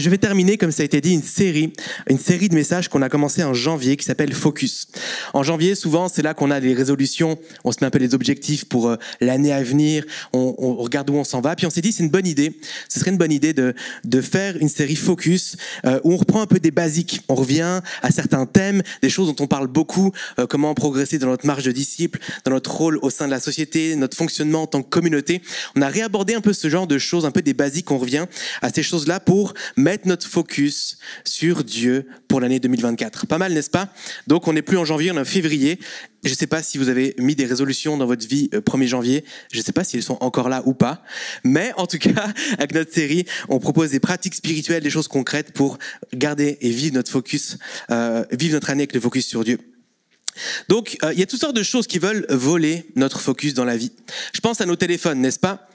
je vais terminer, comme ça a été dit, une série, une série de messages qu'on a commencé en janvier qui s'appelle Focus. En janvier, souvent, c'est là qu'on a les résolutions, on se met un peu les objectifs pour euh, l'année à venir, on, regarde où on s'en va, puis on s'est dit, c'est une bonne idée, ce serait une bonne idée de, de faire une série Focus euh, où on reprend un peu des basiques, on revient à certains thèmes, des choses dont on parle beaucoup, euh, comment progresser dans notre marge de disciples, dans notre rôle au sein de la société, notre fonctionnement en tant que communauté. On a réabordé un peu ce genre de choses, un peu des basiques, on revient à ces choses-là pour mettre notre focus sur Dieu pour l'année 2024. Pas mal, n'est-ce pas? Donc on n'est plus en janvier, on est en février. Je ne sais pas si vous avez mis des résolutions dans votre vie 1er euh, janvier. Je ne sais pas si elles sont encore là ou pas. Mais en tout cas, avec notre série, on propose des pratiques spirituelles, des choses concrètes pour garder et vivre notre focus, euh, vivre notre année avec le focus sur Dieu. Donc, euh, il y a toutes sortes de choses qui veulent voler notre focus dans la vie. Je pense à nos téléphones, n'est-ce pas?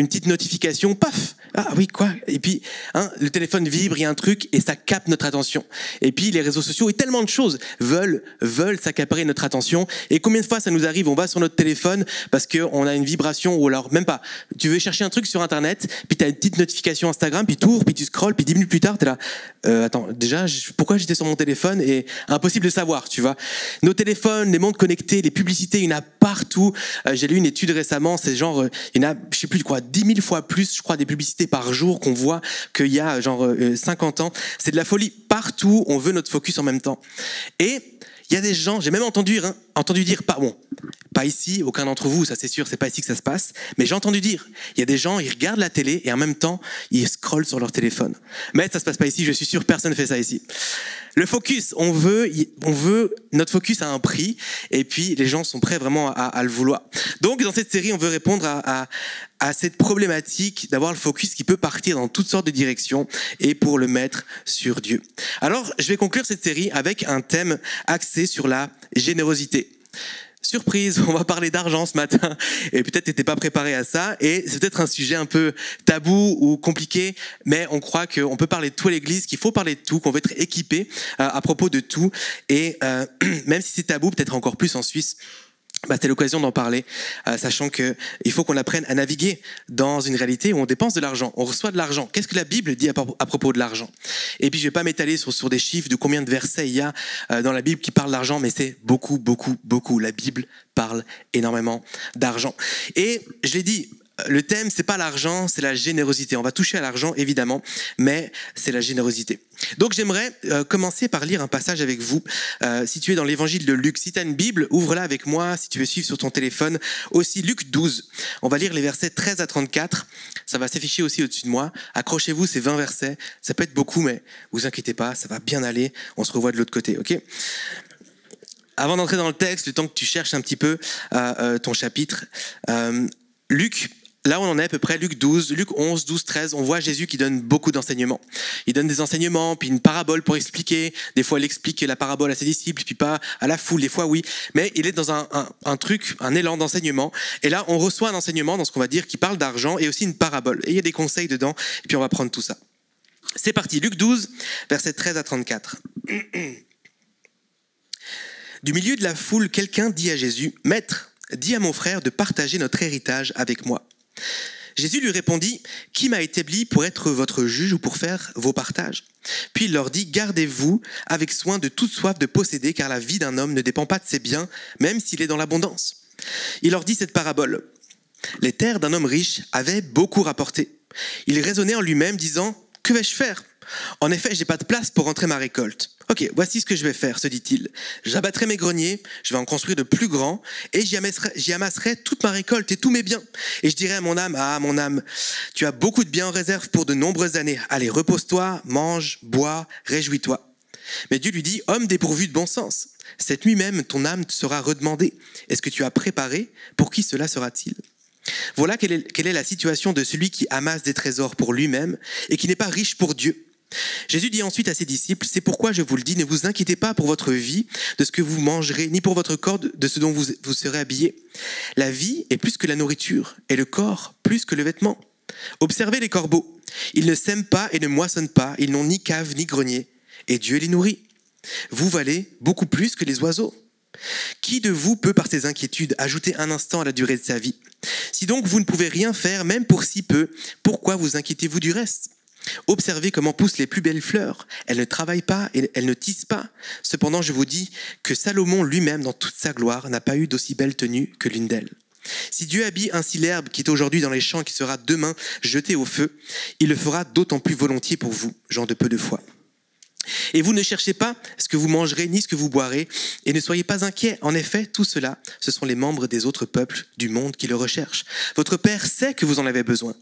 Une petite notification, paf Ah oui, quoi Et puis, hein, le téléphone vibre, il y a un truc, et ça capte notre attention. Et puis, les réseaux sociaux et tellement de choses veulent, veulent s'accaparer notre attention. Et combien de fois ça nous arrive On va sur notre téléphone parce qu'on a une vibration, ou alors même pas. Tu veux chercher un truc sur Internet, puis tu as une petite notification Instagram, puis tu ouvres, puis tu scrolls, puis dix minutes plus tard, tu es là. Euh, attends, déjà, pourquoi j'étais sur mon téléphone Et impossible de savoir, tu vois. Nos téléphones, les montres connectées, les publicités, il y en a partout. Euh, j'ai lu une étude récemment, c'est genre, euh, il y en a, je sais plus quoi, 10 000 fois plus, je crois, des publicités par jour qu'on voit qu'il y a genre 50 euh, ans. C'est de la folie. Partout, on veut notre focus en même temps. Et il y a des gens, j'ai même entendu, hein, entendu dire, pas bon, pas ici, aucun d'entre vous, ça c'est sûr, c'est pas ici que ça se passe, mais j'ai entendu dire, il y a des gens, ils regardent la télé et en même temps, ils scrollent sur leur téléphone. Mais ça se passe pas ici, je suis sûr, personne ne fait ça ici. Le focus, on veut, on veut, notre focus a un prix, et puis les gens sont prêts vraiment à, le vouloir. Donc dans cette série, on veut répondre à, à cette problématique d'avoir le focus qui peut partir dans toutes sortes de directions et pour le mettre sur Dieu. Alors, je vais conclure cette série avec un thème axé sur la générosité. Surprise, on va parler d'argent ce matin et peut-être t'étais pas préparé à ça et c'est peut-être un sujet un peu tabou ou compliqué, mais on croit qu'on peut parler de tout à l'église, qu'il faut parler de tout, qu'on veut être équipé euh, à propos de tout et euh, même si c'est tabou, peut-être encore plus en Suisse, bah, c'était l'occasion d'en parler, euh, sachant que il faut qu'on apprenne à naviguer dans une réalité où on dépense de l'argent, on reçoit de l'argent. Qu'est-ce que la Bible dit à, propos de l'argent? Et puis je vais pas m'étaler sur, des chiffres de combien de versets il y a euh, dans la Bible qui parlent d'argent, mais c'est beaucoup, beaucoup, beaucoup. La Bible parle énormément d'argent. Et je l'ai dit, le thème, c'est pas l'argent, c'est la générosité. On va toucher à l'argent, évidemment, mais c'est la générosité. Donc j'aimerais euh, commencer par lire un passage avec vous, euh, situé dans l'évangile de Luc. Si tu as une Bible, ouvre-la avec moi, si tu veux suivre sur ton téléphone. Aussi Luc 12. On va lire les versets 13 à 34. Ça va s'afficher aussi au-dessus de moi. Accrochez-vous, c'est 20 versets. Ça peut être beaucoup, mais vous inquiétez pas, ça va bien aller. On se revoit de l'autre côté, ok? Avant d'entrer dans le texte, le temps que tu cherches un petit peu euh, ton chapitre, Luc Là, on en est à peu près Luc 12, Luc 11, 12, 13. On voit Jésus qui donne beaucoup d'enseignements. Il donne des enseignements, puis une parabole pour expliquer. Des fois, il explique la parabole à ses disciples, puis pas à la foule. Des fois, oui. Mais il est dans un, truc, un élan d'enseignement. Et là, on reçoit un enseignement dans ce qu'on va dire qui parle d'argent et aussi une parabole. Et il y a des conseils dedans. Et puis, on va prendre tout ça. C'est parti. Luc 12, versets 13 à 34. Du milieu de la foule, quelqu'un dit à Jésus, Maître, dis à mon frère de partager notre héritage avec moi. Jésus lui répondit, Qui m'a établi pour être votre juge ou pour faire vos partages? Puis il leur dit, Gardez-vous avec soin de toute soif de posséder, car la vie d'un homme ne dépend pas de ses biens, même s'il est dans l'abondance. Il leur dit cette parabole. Les terres d'un homme riche avaient beaucoup rapporté. Il raisonnait en lui-même, disant, Que vais-je faire? En effet, j'ai pas de place pour rentrer ma récolte. Ok, voici ce que je vais faire, se dit-il. J'abattrai mes greniers, je vais en construire de plus grands, et j'y amasserai, toute ma récolte et tous mes biens. Et je dirai à mon âme, ah mon âme, tu as beaucoup de biens en réserve pour de nombreuses années. Allez, repose-toi, mange, bois, réjouis-toi. Mais Dieu lui dit, homme dépourvu de bon sens, cette nuit même ton âme te sera redemandée. Est-ce que tu as préparé? Pour qui cela sera-t-il? Voilà quelle est la situation de celui qui amasse des trésors pour lui-même et qui n'est pas riche pour Dieu. Jésus dit ensuite à ses disciples, C'est pourquoi je vous le dis, ne vous inquiétez pas pour votre vie, de ce que vous mangerez, ni pour votre corps, de ce dont vous, serez habillé. La vie est plus que la nourriture, et le corps plus que le vêtement. Observez les corbeaux. Ils ne sèment pas et ne moissonnent pas, ils n'ont ni cave ni grenier, et Dieu les nourrit. Vous valez beaucoup plus que les oiseaux. Qui de vous peut, par ses inquiétudes, ajouter un instant à la durée de sa vie? Si donc vous ne pouvez rien faire, même pour si peu, pourquoi vous inquiétez-vous du reste? Observez comment poussent les plus belles fleurs. Elles ne travaillent pas et elles ne tissent pas. Cependant, je vous dis que Salomon lui-même, dans toute sa gloire, n'a pas eu d'aussi belle tenue que l'une d'elles. Si Dieu habille ainsi l'herbe qui est aujourd'hui dans les champs qui sera demain jetée au feu, il le fera d'autant plus volontiers pour vous, gens de peu de foi. Et vous ne cherchez pas ce que vous mangerez ni ce que vous boirez, et ne soyez pas inquiets. En effet, tout cela, ce sont les membres des autres peuples du monde qui le recherchent. Votre Père sait que vous en avez besoin.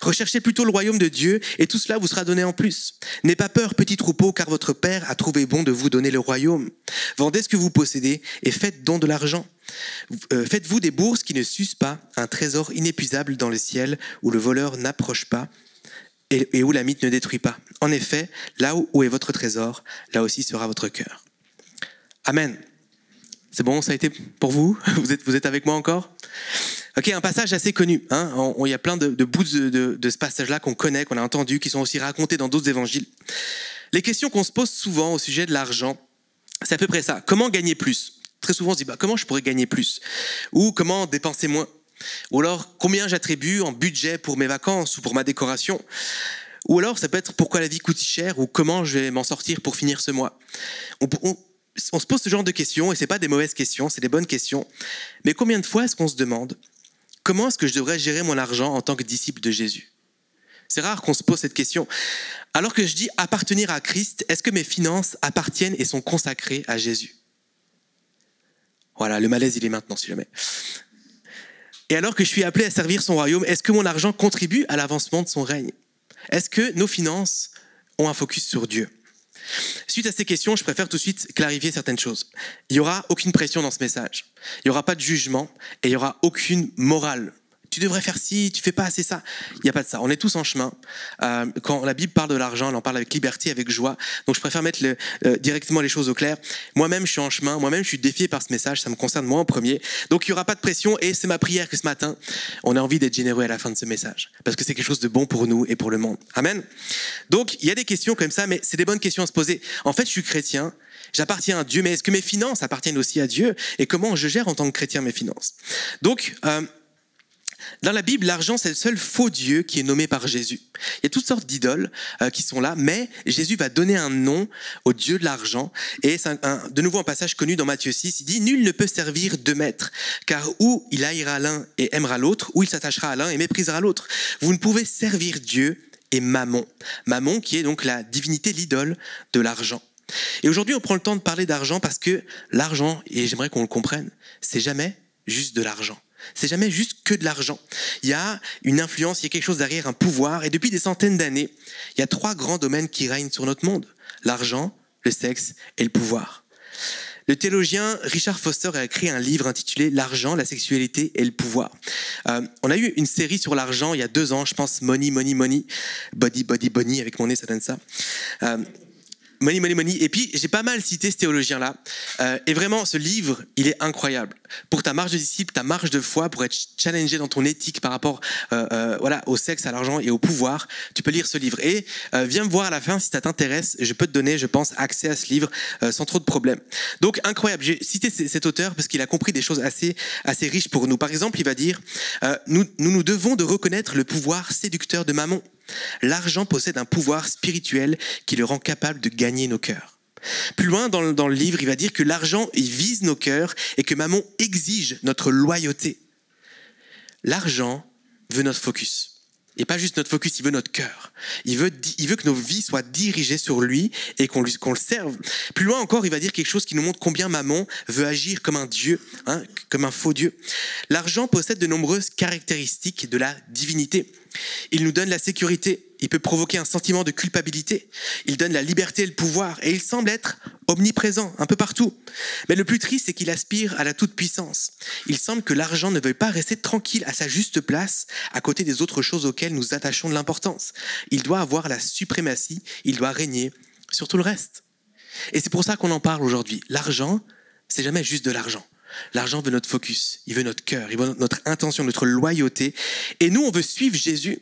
Recherchez plutôt le royaume de Dieu, et tout cela vous sera donné en plus. N'ayez pas peur, petit troupeau, car votre Père a trouvé bon de vous donner le royaume. Vendez ce que vous possédez et faites don de l'argent. Euh, faites-vous des bourses qui ne sucent pas, un trésor inépuisable dans le ciel, où le voleur n'approche pas, et, où la mythe ne détruit pas. En effet, là où est votre trésor, là aussi sera votre cœur. Amen. C'est bon, ça a été pour vous? Vous êtes avec moi encore? Ok, un passage assez connu. Hein il y a plein de, bouts de, ce passage-là qu'on connaît, qu'on a entendu, qui sont aussi racontés dans d'autres évangiles. Les questions qu'on se pose souvent au sujet de l'argent, c'est à peu près ça. Comment gagner plus? Très souvent, on se dit bah, comment je pourrais gagner plus? Ou comment dépenser moins? Ou alors, combien j'attribue en budget pour mes vacances ou pour ma décoration? Ou alors, ça peut être pourquoi la vie coûte si cher ou comment je vais m'en sortir pour finir ce mois? On, se pose ce genre de questions et ce pas des mauvaises questions, c'est des bonnes questions. Mais combien de fois est-ce qu'on se demande comment est-ce que je devrais gérer mon argent en tant que disciple de Jésus? C'est rare qu'on se pose cette question. Alors que je dis appartenir à Christ, est-ce que mes finances appartiennent et sont consacrées à Jésus? Voilà, le malaise, il est maintenant, si jamais. Et alors que je suis appelé à servir son royaume, est-ce que mon argent contribue à l'avancement de son règne? Est-ce que nos finances ont un focus sur Dieu? Suite à ces questions, je préfère tout de suite clarifier certaines choses. Il n'y aura aucune pression dans ce message. Il n'y aura pas de jugement et il n'y aura aucune morale tu devrais faire ci, tu fais pas assez ça. Il n'y a pas de ça. On est tous en chemin. Euh, quand la Bible parle de l'argent, elle en parle avec liberté, avec joie. Donc je préfère mettre euh, directement les choses au clair. Moi-même, je suis en chemin. Moi-même, je suis défié par ce message. Ça me concerne moi en premier. Donc il n'y aura pas de pression. Et c'est ma prière que ce matin, on a envie d'être généreux à la fin de ce message. Parce que c'est quelque chose de bon pour nous et pour le monde. Amen. Donc il y a des questions comme ça, mais c'est des bonnes questions à se poser. En fait, je suis chrétien. J'appartiens à Dieu, mais est-ce que mes finances appartiennent aussi à Dieu? Et comment je gère en tant que chrétien mes finances? Donc, euh, dans la Bible, l'argent, c'est le seul faux Dieu qui est nommé par Jésus. Il y a toutes sortes d'idoles euh, qui sont là, mais Jésus va donner un nom au Dieu de l'argent. Et c'est de nouveau un passage connu dans Matthieu 6. Il dit, Nul ne peut servir deux maîtres, car ou il haïra l'un et aimera l'autre, ou il s'attachera à l'un et méprisera l'autre. Vous ne pouvez servir Dieu et Mammon. Mammon qui est donc la divinité, l'idole de l'argent. Et aujourd'hui, on prend le temps de parler d'argent parce que l'argent, et j'aimerais qu'on le comprenne, c'est jamais juste de l'argent. C'est jamais juste que de l'argent. Il y a une influence, il y a quelque chose derrière, un pouvoir. Et depuis des centaines d'années, il y a trois grands domaines qui règnent sur notre monde. L'argent, le sexe et le pouvoir. Le théologien Richard Foster a écrit un livre intitulé L'argent, la sexualité et le pouvoir. Euh, on a eu une série sur l'argent il y a deux ans, je pense, Money, Money, Money, Body, Body, Bonnie, avec mon nez, ça donne ça. Euh, Money, money, money. Et puis, j'ai pas mal cité ce théologien-là. Euh, et vraiment, ce livre, il est incroyable. Pour ta marge de disciple, ta marge de foi, pour être challengé dans ton éthique par rapport euh, euh, voilà, au sexe, à l'argent et au pouvoir, tu peux lire ce livre. Et viens me voir à la fin si ça t'intéresse. Je peux te donner, je pense, accès à ce livre sans trop de problèmes. Donc, incroyable. J'ai cité cet auteur parce qu'il a compris des choses assez, assez riches pour nous. Par exemple, il va dire, nous, nous nous devons de reconnaître le pouvoir séducteur de Mammon. L'argent possède un pouvoir spirituel qui le rend capable de gagner nos cœurs. Plus loin dans le, livre, il va dire que l'argent vise nos cœurs et que Mammon exige notre loyauté. L'argent veut notre focus. Et pas juste notre focus, il veut notre cœur. Il veut, il veut que nos vies soient dirigées sur lui et qu'on le serve. Plus loin encore, il va dire quelque chose qui nous montre combien Mammon veut agir comme un dieu, hein, comme un faux dieu. L'argent possède de nombreuses caractéristiques de la divinité. Il nous donne la sécurité, il peut provoquer un sentiment de culpabilité, il donne la liberté et le pouvoir, et il semble être omniprésent, un peu partout. Mais le plus triste, c'est qu'il aspire à la toute-puissance. Il semble que l'argent ne veuille pas rester tranquille à sa juste place à côté des autres choses auxquelles nous attachons de l'importance. Il doit avoir la suprématie, il doit régner sur tout le reste. Et c'est pour ça qu'on en parle aujourd'hui. L'argent, c'est jamais juste de l'argent. L'argent veut notre focus, il veut notre cœur, il veut notre intention, notre loyauté. Et nous, on veut suivre Jésus.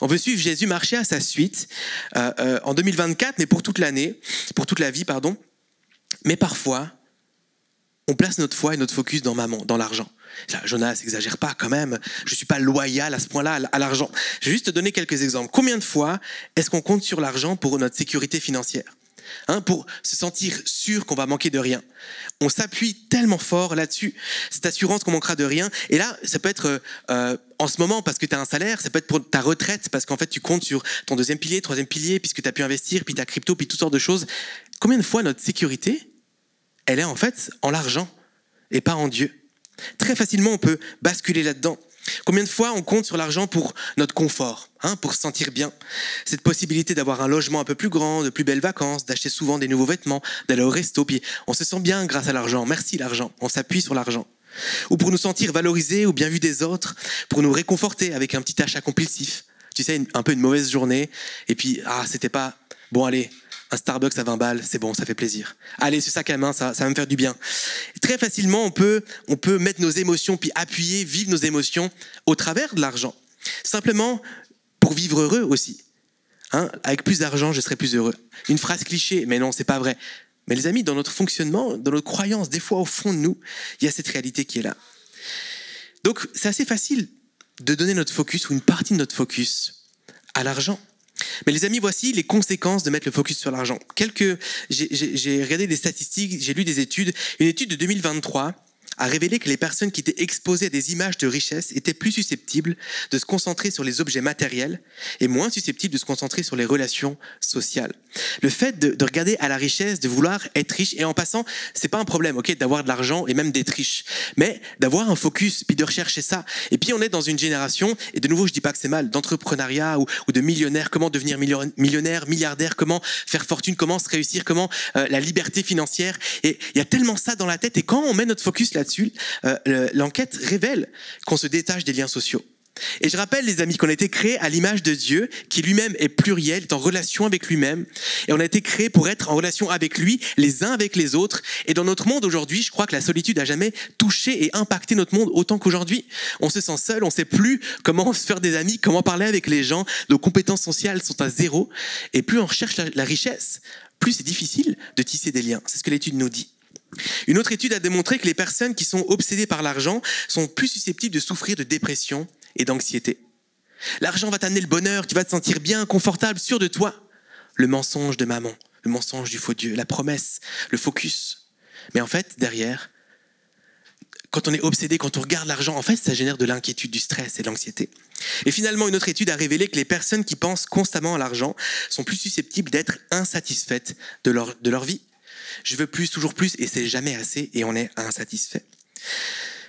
On veut suivre Jésus, marcher à sa suite euh, euh, en 2024, mais pour toute l'année, pour toute la vie, pardon. Mais parfois, on place notre foi et notre focus dans maman, dans l'argent. Jonas, exagère pas quand même. Je suis pas loyal à ce point-là à l'argent. Je vais juste te donner quelques exemples. Combien de fois est-ce qu'on compte sur l'argent pour notre sécurité financière? Hein, pour se sentir sûr qu'on va manquer de rien. On s'appuie tellement fort là-dessus, cette assurance qu'on manquera de rien. Et là, ça peut être euh, en ce moment parce que tu as un salaire, ça peut être pour ta retraite parce qu'en fait tu comptes sur ton deuxième pilier, troisième pilier, puisque tu as pu investir, puis ta crypto, puis toutes sortes de choses. Combien de fois notre sécurité, elle est en fait en l'argent et pas en Dieu? Très facilement, on peut basculer là-dedans. Combien de fois on compte sur l'argent pour notre confort, hein, pour se sentir bien? Cette possibilité d'avoir un logement un peu plus grand, de plus belles vacances, d'acheter souvent des nouveaux vêtements, d'aller au resto, puis on se sent bien grâce à l'argent. Merci l'argent, on s'appuie sur l'argent. Ou pour nous sentir valorisés ou bien vus des autres, pour nous réconforter avec un petit achat compulsif. Tu sais, un peu une mauvaise journée, et puis, ah, c'était pas, bon allez, un Starbucks à 20 balles, c'est bon, ça fait plaisir. Allez, ce sac à main, ça, ça va me faire du bien. Très facilement, on peut, on peut mettre nos émotions, puis appuyer, vivre nos émotions au travers de l'argent. Simplement pour vivre heureux aussi. Hein, avec plus d'argent, je serai plus heureux. Une phrase cliché, mais non, c'est pas vrai. Mais les amis, dans notre fonctionnement, dans notre croyance, des fois au fond de nous, il y a cette réalité qui est là. Donc, c'est assez facile de donner notre focus ou une partie de notre focus à l'argent. Mais les amis, voici les conséquences de mettre le focus sur l'argent. Quelques, j'ai regardé des statistiques, j'ai lu des études. Une étude de 2023 a révélé que les personnes qui étaient exposées à des images de richesse étaient plus susceptibles de se concentrer sur les objets matériels et moins susceptibles de se concentrer sur les relations sociales. Le fait de, regarder à la richesse, de vouloir être riche, et en passant, c'est pas un problème, ok, d'avoir de l'argent et même d'être riche, mais d'avoir un focus puis de rechercher ça. Et puis on est dans une génération, et de nouveau je dis pas que c'est mal, d'entrepreneuriat ou, de millionnaire, comment devenir millionnaire, milliardaire, comment faire fortune, comment se réussir, comment euh, la liberté financière. Et il y a tellement ça dans la tête, et quand on met notre focus là là-dessus, euh, l'enquête révèle qu'on se détache des liens sociaux. Et je rappelle, les amis, qu'on a été créés à l'image de Dieu, qui lui-même est pluriel, est en relation avec lui-même. Et on a été créés pour être en relation avec lui, les uns avec les autres. Et dans notre monde aujourd'hui, je crois que la solitude a jamais touché et impacté notre monde autant qu'aujourd'hui. On se sent seul, on sait plus comment se faire des amis, comment parler avec les gens. Nos compétences sociales sont à zéro. Et plus on recherche la richesse, plus c'est difficile de tisser des liens. C'est ce que l'étude nous dit. Une autre étude a démontré que les personnes qui sont obsédées par l'argent sont plus susceptibles de souffrir de dépression et d'anxiété. L'argent va t'amener le bonheur, tu vas te sentir bien, confortable, sûr de toi. Le mensonge de maman, le mensonge du faux Dieu, la promesse, le focus. Mais en fait, derrière, quand on est obsédé, quand on regarde l'argent, en fait, ça génère de l'inquiétude, du stress et de l'anxiété. Et finalement, une autre étude a révélé que les personnes qui pensent constamment à l'argent sont plus susceptibles d'être insatisfaites de leur, de leur vie je veux plus, toujours plus, et c'est jamais assez, et on est insatisfait.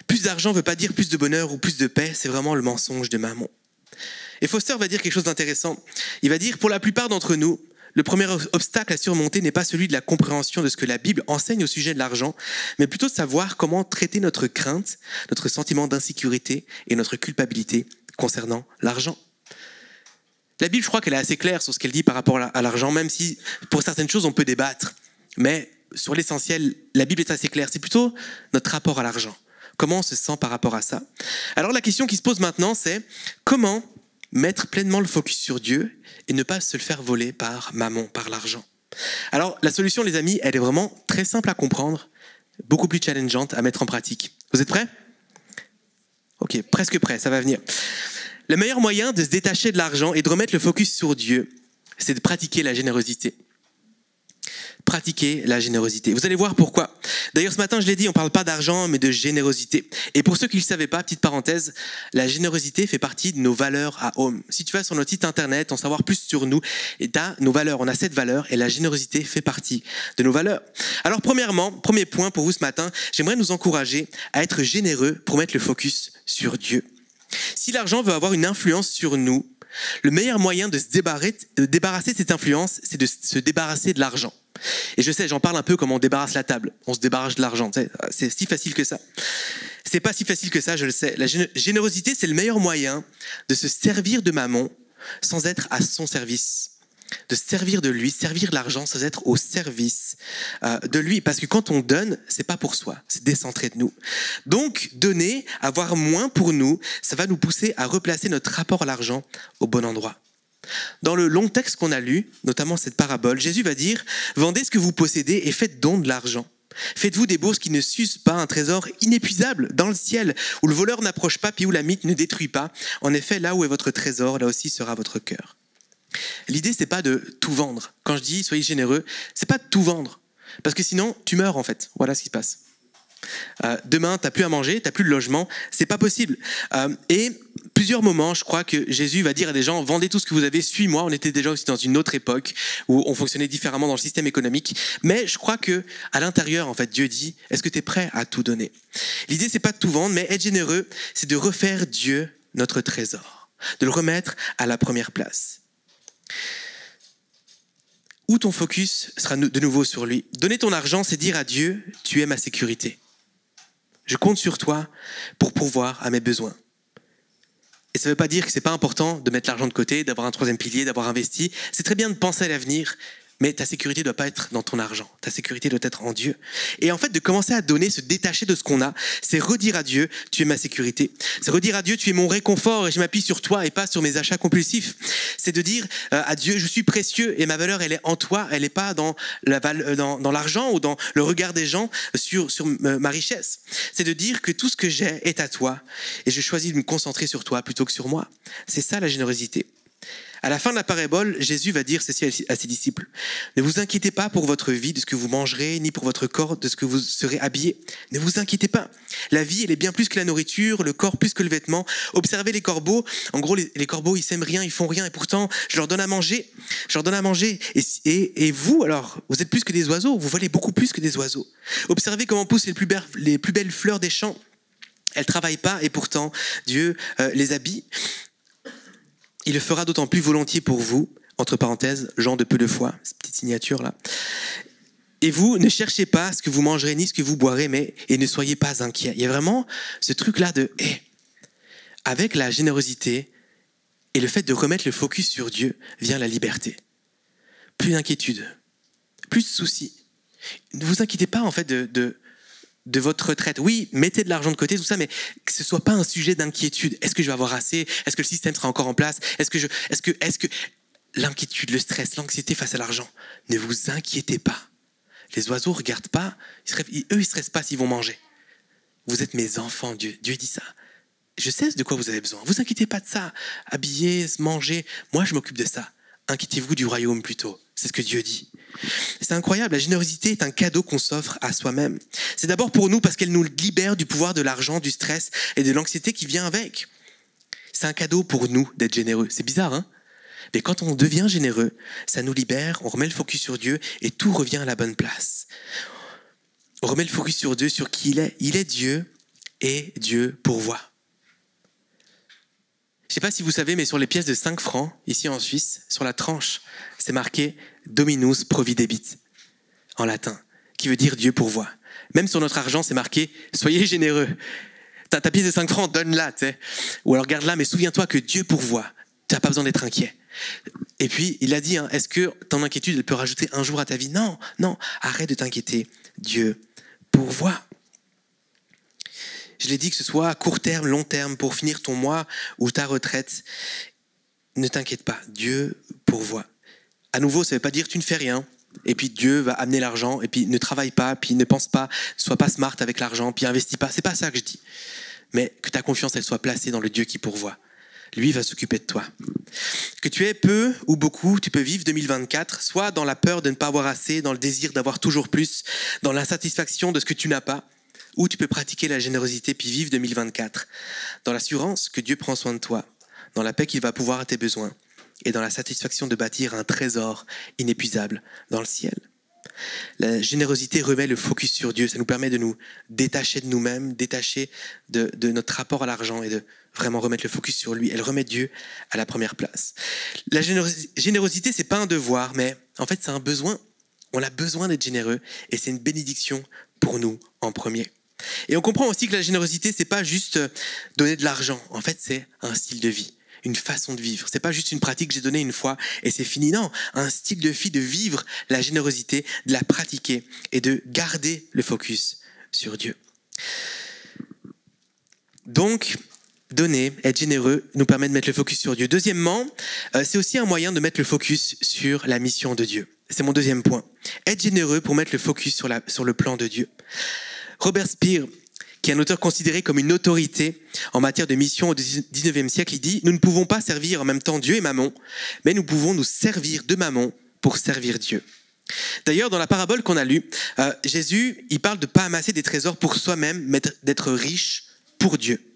Plus d'argent ne veut pas dire plus de bonheur ou plus de paix, c'est vraiment le mensonge de maman. Et Foster va dire quelque chose d'intéressant. Il va dire, pour la plupart d'entre nous, le premier obstacle à surmonter n'est pas celui de la compréhension de ce que la Bible enseigne au sujet de l'argent, mais plutôt de savoir comment traiter notre crainte, notre sentiment d'insécurité et notre culpabilité concernant l'argent. La Bible, je crois qu'elle est assez claire sur ce qu'elle dit par rapport à l'argent, même si pour certaines choses on peut débattre. Mais sur l'essentiel, la Bible est assez claire. C'est plutôt notre rapport à l'argent. Comment on se sent par rapport à ça? Alors la question qui se pose maintenant, c'est comment mettre pleinement le focus sur Dieu et ne pas se le faire voler par maman, par l'argent? Alors la solution, les amis, elle est vraiment très simple à comprendre, beaucoup plus challengeante à mettre en pratique. Vous êtes prêts? Ok, presque prêt, ça va venir. Le meilleur moyen de se détacher de l'argent et de remettre le focus sur Dieu, c'est de pratiquer la générosité pratiquer la générosité. Vous allez voir pourquoi. D'ailleurs, ce matin, je l'ai dit, on ne parle pas d'argent, mais de générosité. Et pour ceux qui ne le savaient pas, petite parenthèse, la générosité fait partie de nos valeurs à Home. Si tu vas sur notre site internet, en savoir plus sur nous, et as nos valeurs, on a cette valeur, et la générosité fait partie de nos valeurs. Alors, premièrement, premier point pour vous ce matin, j'aimerais nous encourager à être généreux pour mettre le focus sur Dieu. Si l'argent veut avoir une influence sur nous, le meilleur moyen de se débarrasser de cette influence, c'est de se débarrasser de l'argent. Et je sais, j'en parle un peu comme on débarrasse la table, on se débarrasse de l'argent. C'est si facile que ça. C'est pas si facile que ça, je le sais. La générosité, c'est le meilleur moyen de se servir de maman sans être à son service de servir de lui, servir l'argent sans être au service euh, de lui. Parce que quand on donne, c'est pas pour soi, c'est décentré de nous. Donc, donner, avoir moins pour nous, ça va nous pousser à replacer notre rapport à l'argent au bon endroit. Dans le long texte qu'on a lu, notamment cette parabole, Jésus va dire Vendez ce que vous possédez et faites don de l'argent. Faites-vous des bourses qui ne s'usent pas, un trésor inépuisable dans le ciel, où le voleur n'approche pas, puis où la mythe ne détruit pas. En effet, là où est votre trésor, là aussi sera votre cœur. L'idée, c'est pas de tout vendre. Quand je dis soyez généreux, c'est pas de tout vendre. Parce que sinon, tu meurs en fait. Voilà ce qui se passe. Euh, demain, tu n'as plus à manger, tu n'as plus de logement, c'est pas possible. Euh, et plusieurs moments, je crois que Jésus va dire à des gens vendez tout ce que vous avez, suis-moi. On était déjà aussi dans une autre époque où on fonctionnait différemment dans le système économique, mais je crois que à l'intérieur, en fait, Dieu dit est-ce que tu es prêt à tout donner? L'idée, c'est pas de tout vendre, mais être généreux, c'est de refaire Dieu notre trésor, de le remettre à la première place où ton focus sera de nouveau sur lui? Donner ton argent, c'est dire à Dieu, tu es ma sécurité. Je compte sur toi pour pourvoir à mes besoins. Et ça ne veut pas dire que c'est pas important de mettre l'argent de côté, d'avoir un troisième pilier, d'avoir investi. C'est très bien de penser à l'avenir, mais ta sécurité ne doit pas être dans ton argent. Ta sécurité doit être en Dieu. Et en fait, de commencer à donner, se détacher de ce qu'on a, c'est redire à Dieu, tu es ma sécurité. C'est redire à Dieu, tu es mon réconfort et je m'appuie sur toi et pas sur mes achats compulsifs. C'est de dire euh, à Dieu, je suis précieux et ma valeur, elle est en toi, elle n'est pas dans euh, dans, l'argent ou dans le regard des gens sur, sur euh, ma richesse. C'est de dire que tout ce que j'ai est à toi et je choisis de me concentrer sur toi plutôt que sur moi. C'est ça la générosité. À la fin de la parabole, Jésus va dire ceci à ses disciples. Ne vous inquiétez pas pour votre vie, de ce que vous mangerez, ni pour votre corps, de ce que vous serez habillé. Ne vous inquiétez pas. La vie, elle est bien plus que la nourriture, le corps plus que le vêtement. Observez les corbeaux. En gros, les, corbeaux, ils sèment rien, ils font rien, et pourtant, je leur donne à manger. Je leur donne à manger. Et, vous, alors, vous êtes plus que des oiseaux. Vous volez beaucoup plus que des oiseaux. Observez comment poussent les plus, belles, les plus belles fleurs des champs. Elles travaillent pas et pourtant Dieu euh, les habille il le fera d'autant plus volontiers pour vous, entre parenthèses, Jean de peu de foi, cette petite signature là. Et vous, ne cherchez pas ce que vous mangerez ni ce que vous boirez, mais et ne soyez pas inquiets. Il y a vraiment ce truc-là de, hé, avec la générosité et le fait de remettre le focus sur Dieu vient la liberté. Plus d'inquiétude, plus de soucis. Ne vous inquiétez pas en fait de, de, de votre retraite. Oui, mettez de l'argent de côté, tout ça, mais que ce soit pas un sujet d'inquiétude. Est-ce que je vais avoir assez? Est-ce que le système sera encore en place? Est-ce que je, est-ce que, est-ce que l'inquiétude, le stress, l'anxiété face à l'argent, ne vous inquiétez pas. Les oiseaux regardent pas, ils eux ils stressent pas s'ils vont manger. Vous êtes mes enfants, Dieu. Dieu dit ça. Je sais de quoi vous avez besoin. Vous inquiétez pas de ça. Habiller, manger, moi je m'occupe de ça. Inquiétez-vous du royaume plutôt. C'est ce que Dieu dit. C'est incroyable, la générosité est un cadeau qu'on s'offre à soi-même. C'est d'abord pour nous parce qu'elle nous libère du pouvoir de l'argent, du stress et de l'anxiété qui vient avec. C'est un cadeau pour nous d'être généreux. C'est bizarre, hein? Mais quand on devient généreux, ça nous libère, on remet le focus sur Dieu et tout revient à la bonne place. On remet le focus sur Dieu, sur qui il est. Il est Dieu et Dieu pourvoit. Je sais pas si vous savez, mais sur les pièces de 5 francs, ici en Suisse, sur la tranche, c'est marqué Dominus providebit, en latin, qui veut dire Dieu pourvoit. Même sur notre argent, c'est marqué Soyez généreux. Ta, ta pièce de 5 francs, donne-la, tu. Ou alors garde-la, mais souviens-toi que Dieu pourvoit. Tu n'as pas besoin d'être inquiet. Et puis, il a dit, hein, est-ce que ton inquiétude, elle peut rajouter un jour à ta vie? Non, non, arrête de t'inquiéter. Dieu pourvoit. Je l'ai dit que ce soit à court terme, long terme, pour finir ton mois ou ta retraite. Ne t'inquiète pas, Dieu pourvoit. À nouveau, ça ne veut pas dire tu ne fais rien, et puis Dieu va amener l'argent, et puis ne travaille pas, puis ne pense pas, sois pas smart avec l'argent, puis investis pas. C'est pas ça que je dis. Mais que ta confiance, elle soit placée dans le Dieu qui pourvoit. Lui va s'occuper de toi. Que tu aies peu ou beaucoup, tu peux vivre 2024, soit dans la peur de ne pas avoir assez, dans le désir d'avoir toujours plus, dans l'insatisfaction de ce que tu n'as pas, ou tu peux pratiquer la générosité puis vivre 2024 dans l'assurance que Dieu prend soin de toi, dans la paix qu'il va pouvoir à tes besoins et dans la satisfaction de bâtir un trésor inépuisable dans le ciel. La générosité remet le focus sur Dieu. Ça nous permet de nous détacher de nous-mêmes, détacher de, de, notre rapport à l'argent et de vraiment remettre le focus sur lui. Elle remet Dieu à la première place. La générosité, c'est pas un devoir, mais en fait, c'est un besoin On a besoin d'être généreux et c'est une bénédiction pour nous en premier. Et on comprend aussi que la générosité, c'est pas juste donner de l'argent. En fait, c'est un style de vie, une façon de vivre. C'est pas juste une pratique que j'ai donnée une fois et c'est fini. Non, un style de vie de vivre la générosité, de la pratiquer et de garder le focus sur Dieu. Donc, donner, être généreux, nous permet de mettre le focus sur Dieu. Deuxièmement, euh, c'est aussi un moyen de mettre le focus sur la mission de Dieu. C'est mon deuxième point. Être généreux pour mettre le focus sur, la, sur le plan de Dieu. Robert Speer, qui est un auteur considéré comme une autorité en matière de mission au 19e siècle, il dit, nous ne pouvons pas servir en même temps Dieu et Mammon, mais nous pouvons nous servir de Mammon pour servir Dieu. D'ailleurs, dans la parabole qu'on a lue, euh, Jésus, il parle de ne pas amasser des trésors pour soi-même, mais d'être riche pour Dieu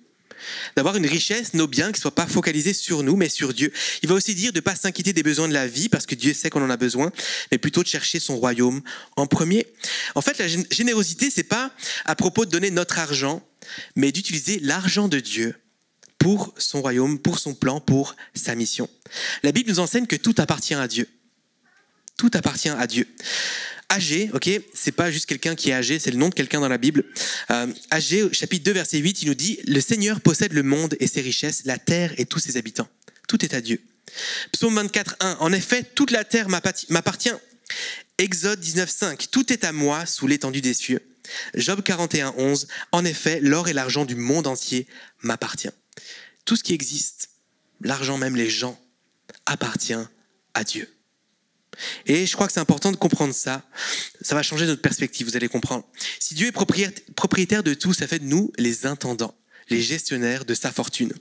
d'avoir une richesse, nos biens, qui ne soient pas focalisés sur nous, mais sur Dieu. Il va aussi dire de ne pas s'inquiéter des besoins de la vie, parce que Dieu sait qu'on en a besoin, mais plutôt de chercher son royaume en premier. En fait, la générosité, c'est pas à propos de donner notre argent, mais d'utiliser l'argent de Dieu pour son royaume, pour son plan, pour sa mission. La Bible nous enseigne que tout appartient à Dieu. Tout appartient à Dieu. Âgé, ok, c'est pas juste quelqu'un qui est âgé, c'est le nom de quelqu'un dans la Bible. Euh, âgé, chapitre 2, verset 8, il nous dit Le Seigneur possède le monde et ses richesses, la terre et tous ses habitants. Tout est à Dieu. Psaume 24, 1, En effet, toute la terre m'appartient. Exode 19, 5, Tout est à moi sous l'étendue des cieux. Job 41, 11, En effet, l'or et l'argent du monde entier m'appartient. Tout ce qui existe, l'argent, même les gens, appartient à Dieu. Et je crois que c'est important de comprendre ça. Ça va changer notre perspective, vous allez comprendre. Si Dieu est propriétaire de tout, ça fait de nous les intendants, les gestionnaires de sa fortune.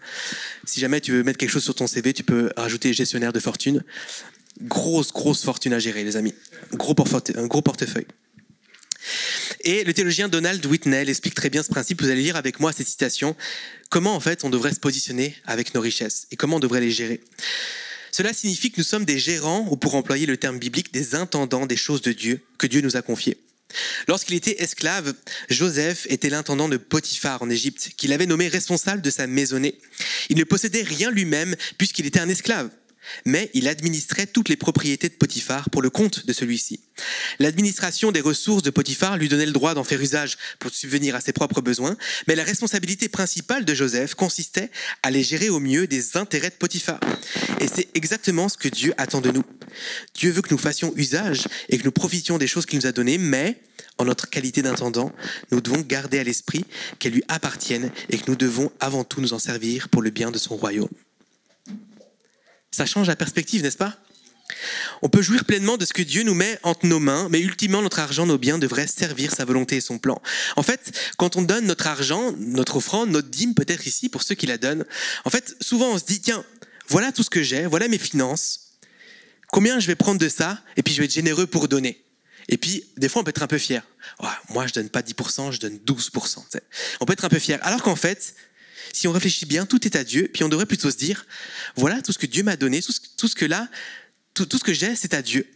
Si jamais tu veux mettre quelque chose sur ton CV, tu peux rajouter gestionnaire de fortune. Grosse, grosse fortune à gérer, les amis. Gros un gros portefeuille. Et le théologien Donald Whitnell explique très bien ce principe. Vous allez lire avec moi cette citation. Comment en fait on devrait se positionner avec nos richesses et comment on devrait les gérer? Cela signifie que nous sommes des gérants, ou pour employer le terme biblique, des intendants des choses de Dieu que Dieu nous a confiées. Lorsqu'il était esclave, Joseph était l'intendant de Potiphar en Égypte, qu'il avait nommé responsable de sa maisonnée. Il ne possédait rien lui-même puisqu'il était un esclave mais il administrait toutes les propriétés de Potiphar pour le compte de celui-ci. L'administration des ressources de Potiphar lui donnait le droit d'en faire usage pour subvenir à ses propres besoins, mais la responsabilité principale de Joseph consistait à les gérer au mieux des intérêts de Potiphar. Et c'est exactement ce que Dieu attend de nous. Dieu veut que nous fassions usage et que nous profitions des choses qu'il nous a données, mais en notre qualité d'intendant, nous devons garder à l'esprit qu'elles lui appartiennent et que nous devons avant tout nous en servir pour le bien de son royaume. Ça change la perspective, n'est-ce pas? On peut jouir pleinement de ce que Dieu nous met entre nos mains, mais ultimement, notre argent, nos biens devraient servir sa volonté et son plan. En fait, quand on donne notre argent, notre offrande, notre dîme, peut-être ici, pour ceux qui la donnent, en fait, souvent on se dit, tiens, voilà tout ce que j'ai, voilà mes finances, combien je vais prendre de ça, et puis je vais être généreux pour donner. Et puis, des fois, on peut être un peu fier. moi, je donne pas 10%, je donne 12%. On peut être un peu fier. Alors qu'en fait, si on réfléchit bien, tout est à Dieu, puis on devrait plutôt se dire, voilà tout ce que Dieu m'a donné, tout ce, que là, tout, ce que j'ai, c'est à Dieu.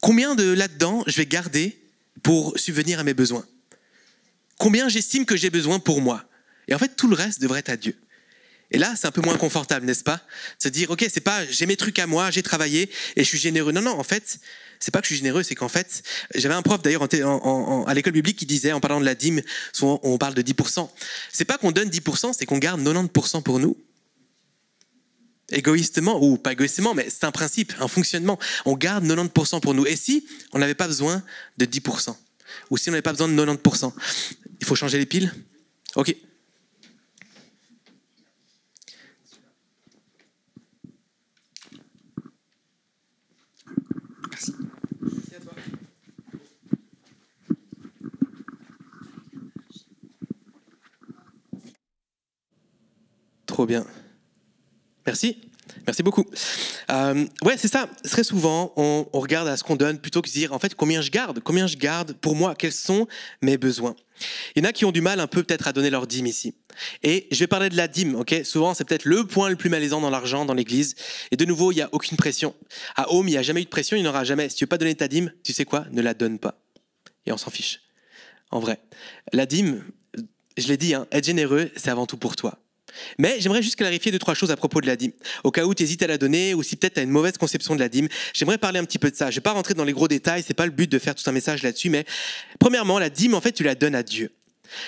Combien de là-dedans je vais garder pour subvenir à mes besoins? Combien j'estime que j'ai besoin pour moi? Et en fait, tout le reste devrait être à Dieu. Et là, c'est un peu moins confortable, n'est-ce pas? Se dire, ok, c'est pas j'ai mes trucs à moi, j'ai travaillé et je suis généreux. Non, non, en fait, c'est pas que je suis généreux, c'est qu'en fait, j'avais un prof d'ailleurs à l'école biblique qui disait, en parlant de la dîme, on parle de 10%. C'est pas qu'on donne 10%, c'est qu'on garde 90% pour nous. Égoïstement, ou pas égoïstement, mais c'est un principe, un fonctionnement. On garde 90% pour nous. Et si on n'avait pas besoin de 10%, ou si on n'avait pas besoin de 90%, il faut changer les piles? Ok, Merci. Merci beaucoup. Euh, ouais, c'est ça. Très souvent, on, regarde à ce qu'on donne plutôt que de dire, en fait, combien je garde Combien je garde pour moi Quels sont mes besoins Il y en a qui ont du mal un peu peut-être à donner leur dîme ici. Et je vais parler de la dîme, ok? Souvent, c'est peut-être le point le plus malaisant dans l'argent, dans l'église. Et de nouveau, il n'y a aucune pression. À Home, il n'y a jamais eu de pression, il n'y en aura jamais. Si tu veux pas donner ta dîme, tu sais quoi? Ne la donne pas. Et on s'en fiche. En vrai. La dîme, je l'ai dit, hein, être généreux, c'est avant tout pour toi Mais j'aimerais juste clarifier deux, trois choses à propos de la dîme. Au cas où tu hésites à la donner ou si peut-être tu as une mauvaise conception de la dîme, j'aimerais parler un petit peu de ça. Je vais pas rentrer dans les gros détails, c'est pas le but de faire tout un message là-dessus, mais premièrement, la dîme, en fait, tu la donnes à Dieu.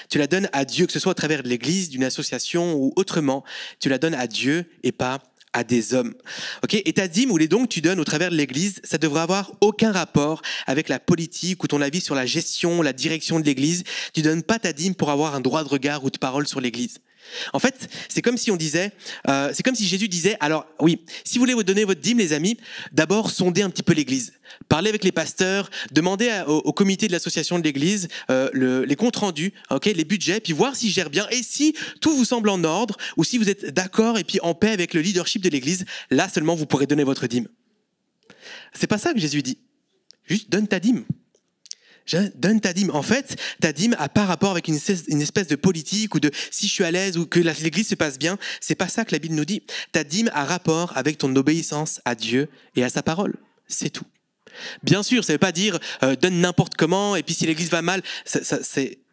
Tu la donnes à Dieu, que ce soit au travers de l'église, d'une association ou autrement. Tu la donnes à Dieu et pas à des hommes. Ok? Et ta dîme ou les dons que tu donnes au travers de l'Église, ça devrait avoir aucun rapport avec la politique ou ton avis sur la gestion, la direction de l'Église. Tu donnes pas ta dîme pour avoir un droit de regard ou de parole sur l'Église. En fait, c'est comme si on disait, euh, c'est comme si Jésus disait, alors oui, si vous voulez vous donner votre dîme, les amis, d'abord sondez un petit peu l'Église, parlez avec les pasteurs, demandez au, comité de l'association de l'Église euh, les comptes rendus, ok, les budgets, puis voir s'ils gèrent bien et si tout vous semble en ordre ou si vous êtes d'accord et puis en paix avec le leadership de l'Église, là seulement vous pourrez donner votre dîme. C'est pas ça que Jésus dit. Juste donne ta dîme donne ta dîme. En fait, ta dîme a pas rapport avec une espèce, de politique ou de si je suis à l'aise ou que l'église se passe bien. C'est pas ça que la Bible nous dit. Ta dîme a rapport avec ton obéissance à Dieu et à sa parole. C'est tout. Bien sûr, ça veut pas dire euh, donne n'importe comment et puis si l'église va mal,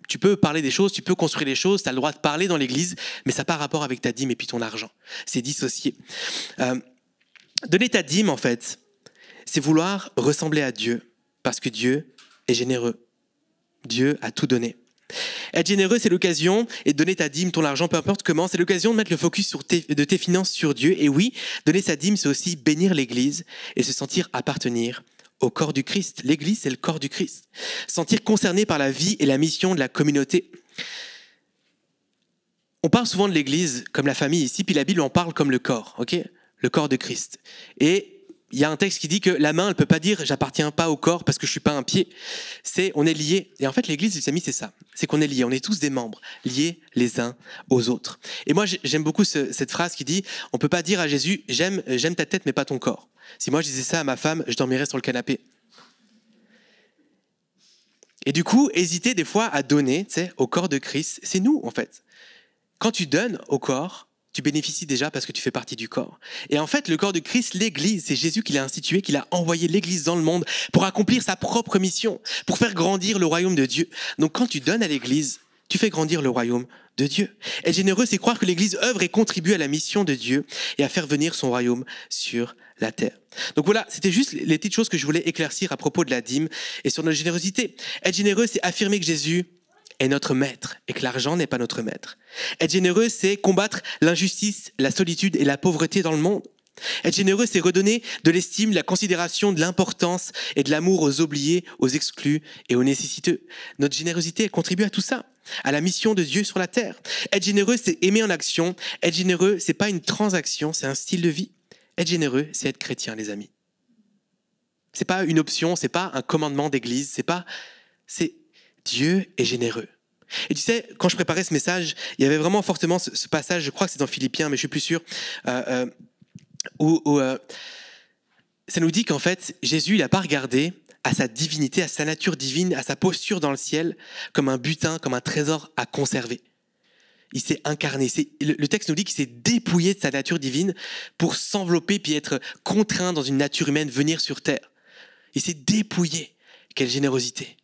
tu peux parler des choses, tu peux construire des choses, tu as le droit de parler dans l'église, mais ça n'a pas rapport avec ta dîme et puis ton argent. C'est dissocié. Euh, donner ta dîme, en fait, c'est vouloir ressembler à Dieu, parce que Dieu généreux. Dieu a tout donné. Être généreux, c'est l'occasion, et donner ta dîme, ton argent, peu importe comment, c'est l'occasion de mettre le focus sur de tes finances sur Dieu. Et oui, donner sa dîme, c'est aussi bénir l'Église et se sentir appartenir au corps du Christ. L'Église, c'est le corps du Christ. Sentir concerné par la vie et la mission de la communauté. On parle souvent de l'Église comme la famille ici, puis la Bible en parle comme le corps, ok? Le corps de Christ. Et il y a un texte qui dit que la main, elle peut pas dire j'appartiens pas au corps parce que je suis pas un pied. C'est on est liés. Et en fait, l'Église, les amis, c'est ça. C'est qu'on est liés. On est tous des membres, liés les uns aux autres. Et moi, j'aime beaucoup cette phrase qui dit on peut pas dire à Jésus j'aime j'aime ta tête mais pas ton corps. Si moi je disais ça à ma femme, je dormirais sur le canapé. Et du coup, hésiter des fois à donner, tu au corps de Christ, c'est nous en fait. Quand tu donnes au corps, tu bénéficies déjà parce que tu fais partie du corps. Et en fait, le corps de Christ, l'Église, c'est Jésus qui l'a institué, qui l'a envoyé l'Église dans le monde pour accomplir sa propre mission, pour faire grandir le royaume de Dieu. Donc quand tu donnes à l'Église, tu fais grandir le royaume de Dieu. Être généreux, c'est croire que l'Église œuvre et contribue à la mission de Dieu et à faire venir son royaume sur la terre. Donc voilà, c'était juste les petites choses que je voulais éclaircir à propos de la dîme et sur notre générosité. Être généreux, c'est affirmer que Jésus est notre maître et que l'argent n'est pas notre maître. Être généreux, c'est combattre l'injustice, la solitude et la pauvreté dans le monde. Être généreux, c'est redonner de l'estime, la considération, de l'importance et de l'amour aux oubliés, aux exclus et aux nécessiteux. Notre générosité contribue à tout ça, à la mission de Dieu sur la terre. Être généreux, c'est aimer en action. Être généreux, c'est pas une transaction, c'est un style de vie. Être généreux, c'est être chrétien, les amis. C'est pas une option, c'est pas un commandement d'église, c'est pas, c'est Dieu est généreux. Et tu sais, quand je préparais ce message, il y avait vraiment fortement ce, passage, je crois que c'est dans Philippiens, mais je suis plus sûr, euh, euh, où, euh, ça nous dit qu'en fait, Jésus, il n'a pas regardé à sa divinité, à sa nature divine, à sa posture dans le ciel, comme un butin, comme un trésor à conserver. Il s'est incarné. Le texte nous dit qu'il s'est dépouillé de sa nature divine pour s'envelopper puis être contraint dans une nature humaine, venir sur terre. Il s'est dépouillé. Quelle générosité.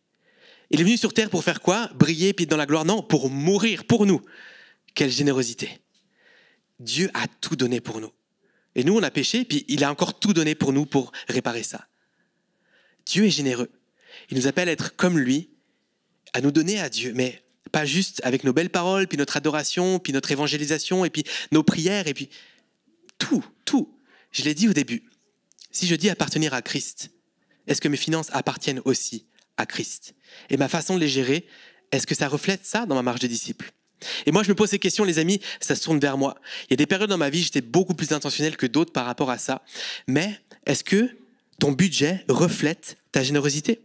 Il est venu sur terre pour faire quoi? Briller puis dans la gloire? Non, pour mourir pour nous. Quelle générosité. Dieu a tout donné pour nous. Et nous, on a péché, puis il a encore tout donné pour nous pour réparer ça. Dieu est généreux. Il nous appelle à être comme lui, à nous donner à Dieu, mais pas juste avec nos belles paroles, puis notre adoration, puis notre évangélisation, et puis nos prières, et puis tout, tout. Je l'ai dit au début. Si je dis appartenir à Christ, est-ce que mes finances appartiennent aussi à Christ Et ma façon de les gérer, est-ce que ça reflète ça dans ma marche de disciple? Et moi, je me pose ces questions, les amis, ça se tourne vers moi. Il y a des périodes dans ma vie, j'étais beaucoup plus intentionnel que d'autres par rapport à ça. Mais est-ce que ton budget reflète ta générosité?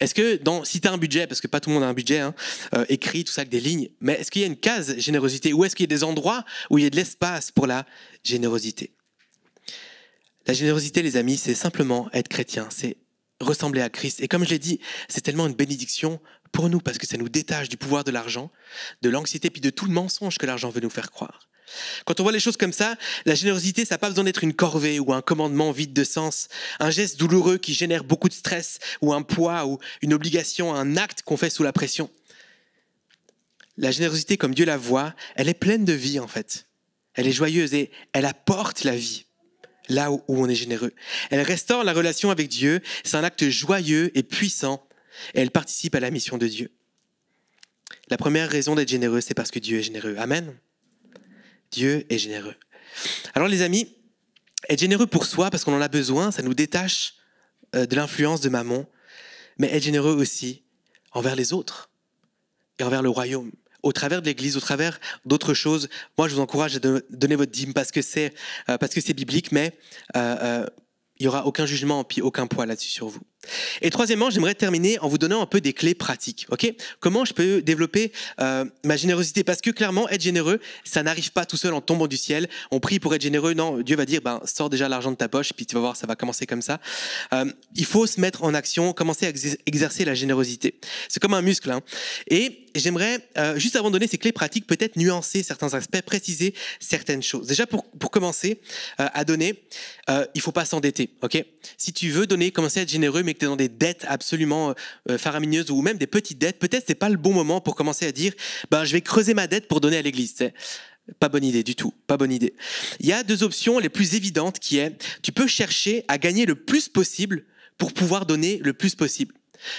Est-ce que dans, si tu as un budget, parce que pas tout le monde a un budget, hein, euh, écrit, tout ça avec des lignes, mais est-ce qu'il y a une case générosité ou est-ce qu'il y a des endroits où il y a de l'espace pour la générosité? La générosité, les amis, c'est simplement être chrétien, c'est ressembler à Christ. Et comme je l'ai dit, c'est tellement une bénédiction pour nous parce que ça nous détache du pouvoir de l'argent, de l'anxiété, puis de tout le mensonge que l'argent veut nous faire croire. Quand on voit les choses comme ça, la générosité, ça n'a pas besoin d'être une corvée ou un commandement vide de sens, un geste douloureux qui génère beaucoup de stress ou un poids ou une obligation, un acte qu'on fait sous la pression. la générosité comme Dieu la voit, elle est pleine de vie en fait. Elle est joyeuse et elle apporte la vie là où on est généreux. Elle restaure la relation avec Dieu. C'est un acte joyeux et puissant. Et elle participe à la mission de Dieu. La première raison d'être généreux, c'est parce que Dieu est généreux. Amen. Dieu est généreux. Alors les amis, être généreux pour soi parce qu'on en a besoin, ça nous détache euh, de l'influence de maman, mais être généreux aussi envers les autres et envers le royaume, au travers de l'Église, au travers d'autres choses. Moi, je vous encourage à donner votre dîme parce que c'est euh, parce que c'est biblique, mais euh, il n'y aura aucun jugement puis aucun poids là-dessus sur vous. Et troisièmement, j'aimerais terminer en vous donnant un peu des clés pratiques. Comment je peux développer euh, ma générosité? Parce que clairement, être généreux, ça n'arrive pas tout seul en tombant du ciel. On prie pour être généreux. Non, Dieu va dire, ben, sors déjà l'argent de ta poche, puis tu vas voir, ça va commencer comme ça. Euh, il faut se mettre en action, commencer à exercer la générosité. C'est comme un muscle. Hein. Et j'aimerais, euh, juste avant de donner ces clés pratiques, peut-être nuancer certains aspects, préciser certaines choses. Déjà, pour, pour commencer à donner, il faut pas s'endetter. Si tu veux donner, commencer à être généreux, mais que tu es dans des dettes absolument euh, faramineuses ou même des petites dettes, peut-être c'est pas le bon moment pour commencer à dire ben, je vais creuser ma dette pour donner à l'église. Pas bonne idée du tout, pas bonne idée. Il y a deux options les plus évidentes qui est tu peux chercher à gagner le plus possible pour pouvoir donner le plus possible.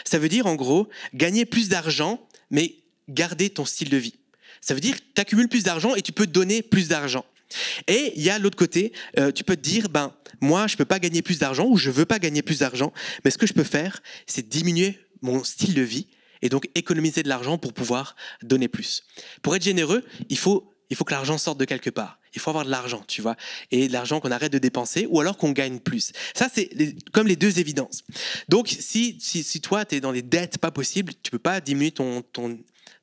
Ça veut dire en gros gagner plus d'argent mais garder ton style de vie. Ça veut dire tu accumules plus d'argent et tu peux donner plus d'argent. Et il y a l'autre côté, euh, tu peux te dire, ben moi je peux pas gagner plus d'argent ou je veux pas gagner plus d'argent, mais ce que je peux faire, c'est diminuer mon style de vie et donc économiser de l'argent pour pouvoir donner plus. Pour être généreux, il faut il faut que l'argent sorte de quelque part. Il faut avoir de l'argent, tu vois, et de l'argent qu'on arrête de dépenser ou alors qu'on gagne plus. Ça, c'est comme les deux évidences. Donc, si, si, si toi, tu es dans des dettes pas possibles, tu peux pas diminuer ton, ton,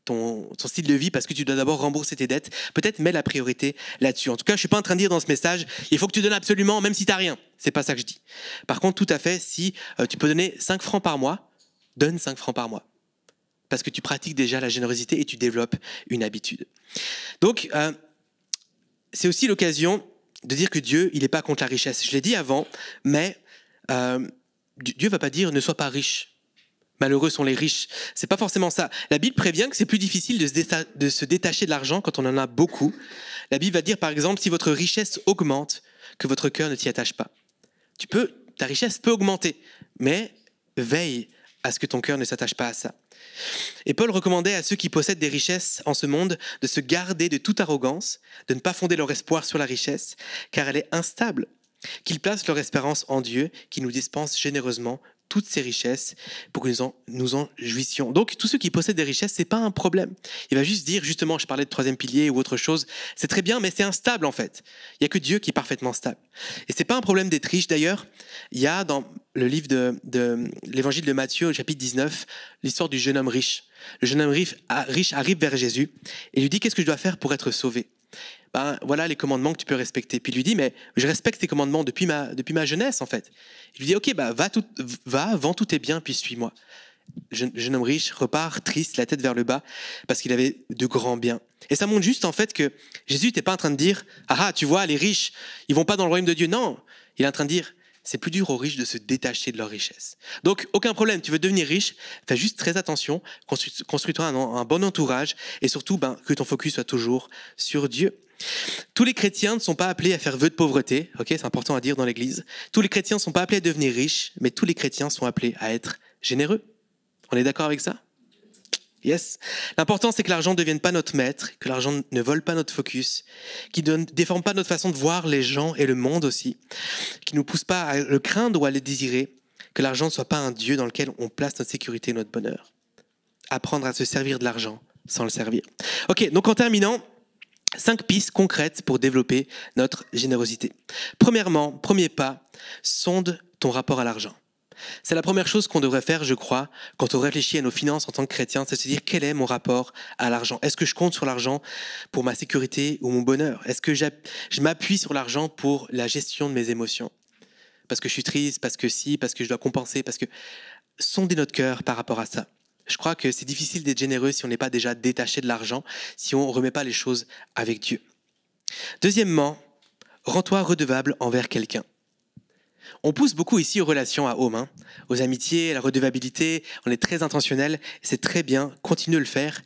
ton, style de vie parce que tu dois d'abord rembourser tes dettes. Peut-être mets la priorité là-dessus. En tout cas, je suis pas en train de dire dans ce message, il faut que tu donnes absolument, même si tu n'as rien. C'est pas ça que je dis. Par contre, tout à fait, si euh, tu peux donner 5 francs par mois, donne 5 francs par mois. Parce que tu pratiques déjà la générosité et tu développes une habitude. Donc, euh, c'est aussi l'occasion de dire que Dieu, il n'est pas contre la richesse. Je l'ai dit avant, mais euh, Dieu va pas dire ne sois pas riche. Malheureux sont les riches. C'est pas forcément ça. La Bible prévient que c'est plus difficile de se, détacher de l'argent quand on en a beaucoup. La Bible va dire, par exemple, si votre richesse augmente, que votre cœur ne t'y attache pas. Tu peux, ta richesse peut augmenter, mais veille à ce que ton cœur ne s'attache pas à ça. Et Paul recommandait à ceux qui possèdent des richesses en ce monde de se garder de toute arrogance, de ne pas fonder leur espoir sur la richesse, car elle est instable, qu'ils placent leur espérance en Dieu, qui nous dispense généreusement toutes ces richesses pour que nous en, jouissions. Donc, tous ceux qui possèdent des richesses, c'est pas un problème. Il va juste dire, justement, je parlais de troisième pilier ou autre chose, c'est très bien, mais c'est instable en fait. Il y a que Dieu qui est parfaitement stable. Et c'est pas un problème d'être riche. D'ailleurs, il y a dans le livre de, de l'évangile de Matthieu, au chapitre 19, l'histoire du jeune homme riche. Le jeune homme riche arrive vers Jésus et lui dit, qu'est-ce que je dois faire pour être sauvé? Ben, voilà les commandements que tu peux respecter. Puis il lui dit, mais je respecte tes commandements depuis ma, depuis ma jeunesse, en fait. Il lui dit, ok, bah, va, tout, va, vends tous tes biens, puis suis-moi. Le jeune homme riche repart triste, la tête vers le bas, parce qu'il avait de grands biens. Et ça montre juste, en fait, que Jésus n'était pas en train de dire, ah, ah, tu vois, les riches, ils vont pas dans le royaume de Dieu. Non, il est en train de dire, c'est plus dur aux riches de se détacher de leur richesse. Donc, aucun problème, tu veux devenir riche, fais juste très attention, construis-toi un, un, bon entourage et surtout ben, que ton focus soit toujours sur Dieu. Tous les chrétiens ne sont pas appelés à faire vœu de pauvreté, ok, c'est important à dire dans l'Église. Tous les chrétiens ne sont pas appelés à devenir riches, mais tous les chrétiens sont appelés à être généreux. On est d'accord avec ça? Yes. L'important, c'est que l'argent ne devienne pas notre maître, que l'argent ne vole pas notre focus, qu'il ne déforme pas notre façon de voir les gens et le monde aussi, qu'il ne nous pousse pas à le craindre ou à le désirer, que l'argent ne soit pas un Dieu dans lequel on place notre sécurité et notre bonheur. Apprendre à se servir de l'argent sans le servir. Ok, donc en terminant, Cinq pistes concrètes pour développer notre générosité. Premièrement, premier pas, sonde ton rapport à l'argent. C'est la première chose qu'on devrait faire, je crois, quand on réfléchit à nos finances en tant que chrétien, c'est se dire quel est mon rapport à l'argent? Est-ce que je compte sur l'argent pour ma sécurité ou mon bonheur? Est-ce que je m'appuie sur l'argent pour la gestion de mes émotions? Parce que je suis triste, parce que si, parce que je dois compenser, parce que sondez notre cœur par rapport à ça. Je crois que c'est difficile d'être généreux si on n'est pas déjà détaché de l'argent, si on ne remet pas les choses avec Dieu. Deuxièmement, rends-toi redevable envers quelqu'un. On pousse beaucoup ici aux relations à homme, aux amitiés, à la redevabilité, on est très intentionnel, c'est très bien, continue de le faire,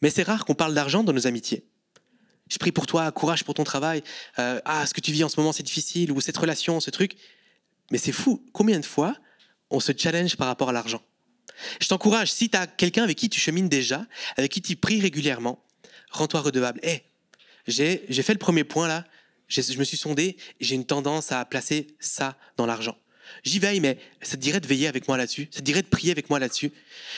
Mais c'est rare qu'on parle d'argent dans nos amitiés. Je prie pour toi, courage pour ton travail. Euh, ah, ce que tu vis en ce moment, c'est difficile, ou cette relation, ce truc. Mais c'est fou. Combien de fois on se challenge par rapport à l'argent? Je t'encourage, si tu as quelqu'un avec qui tu chemines déjà, avec qui tu pries régulièrement, rends-toi redevable. Hé, j'ai fait le premier point là, je me suis sondé, j'ai une tendance à placer ça dans l'argent. J'y veille, mais ça te dirait de veiller avec moi là-dessus, ça te dirait de prier avec moi là-dessus?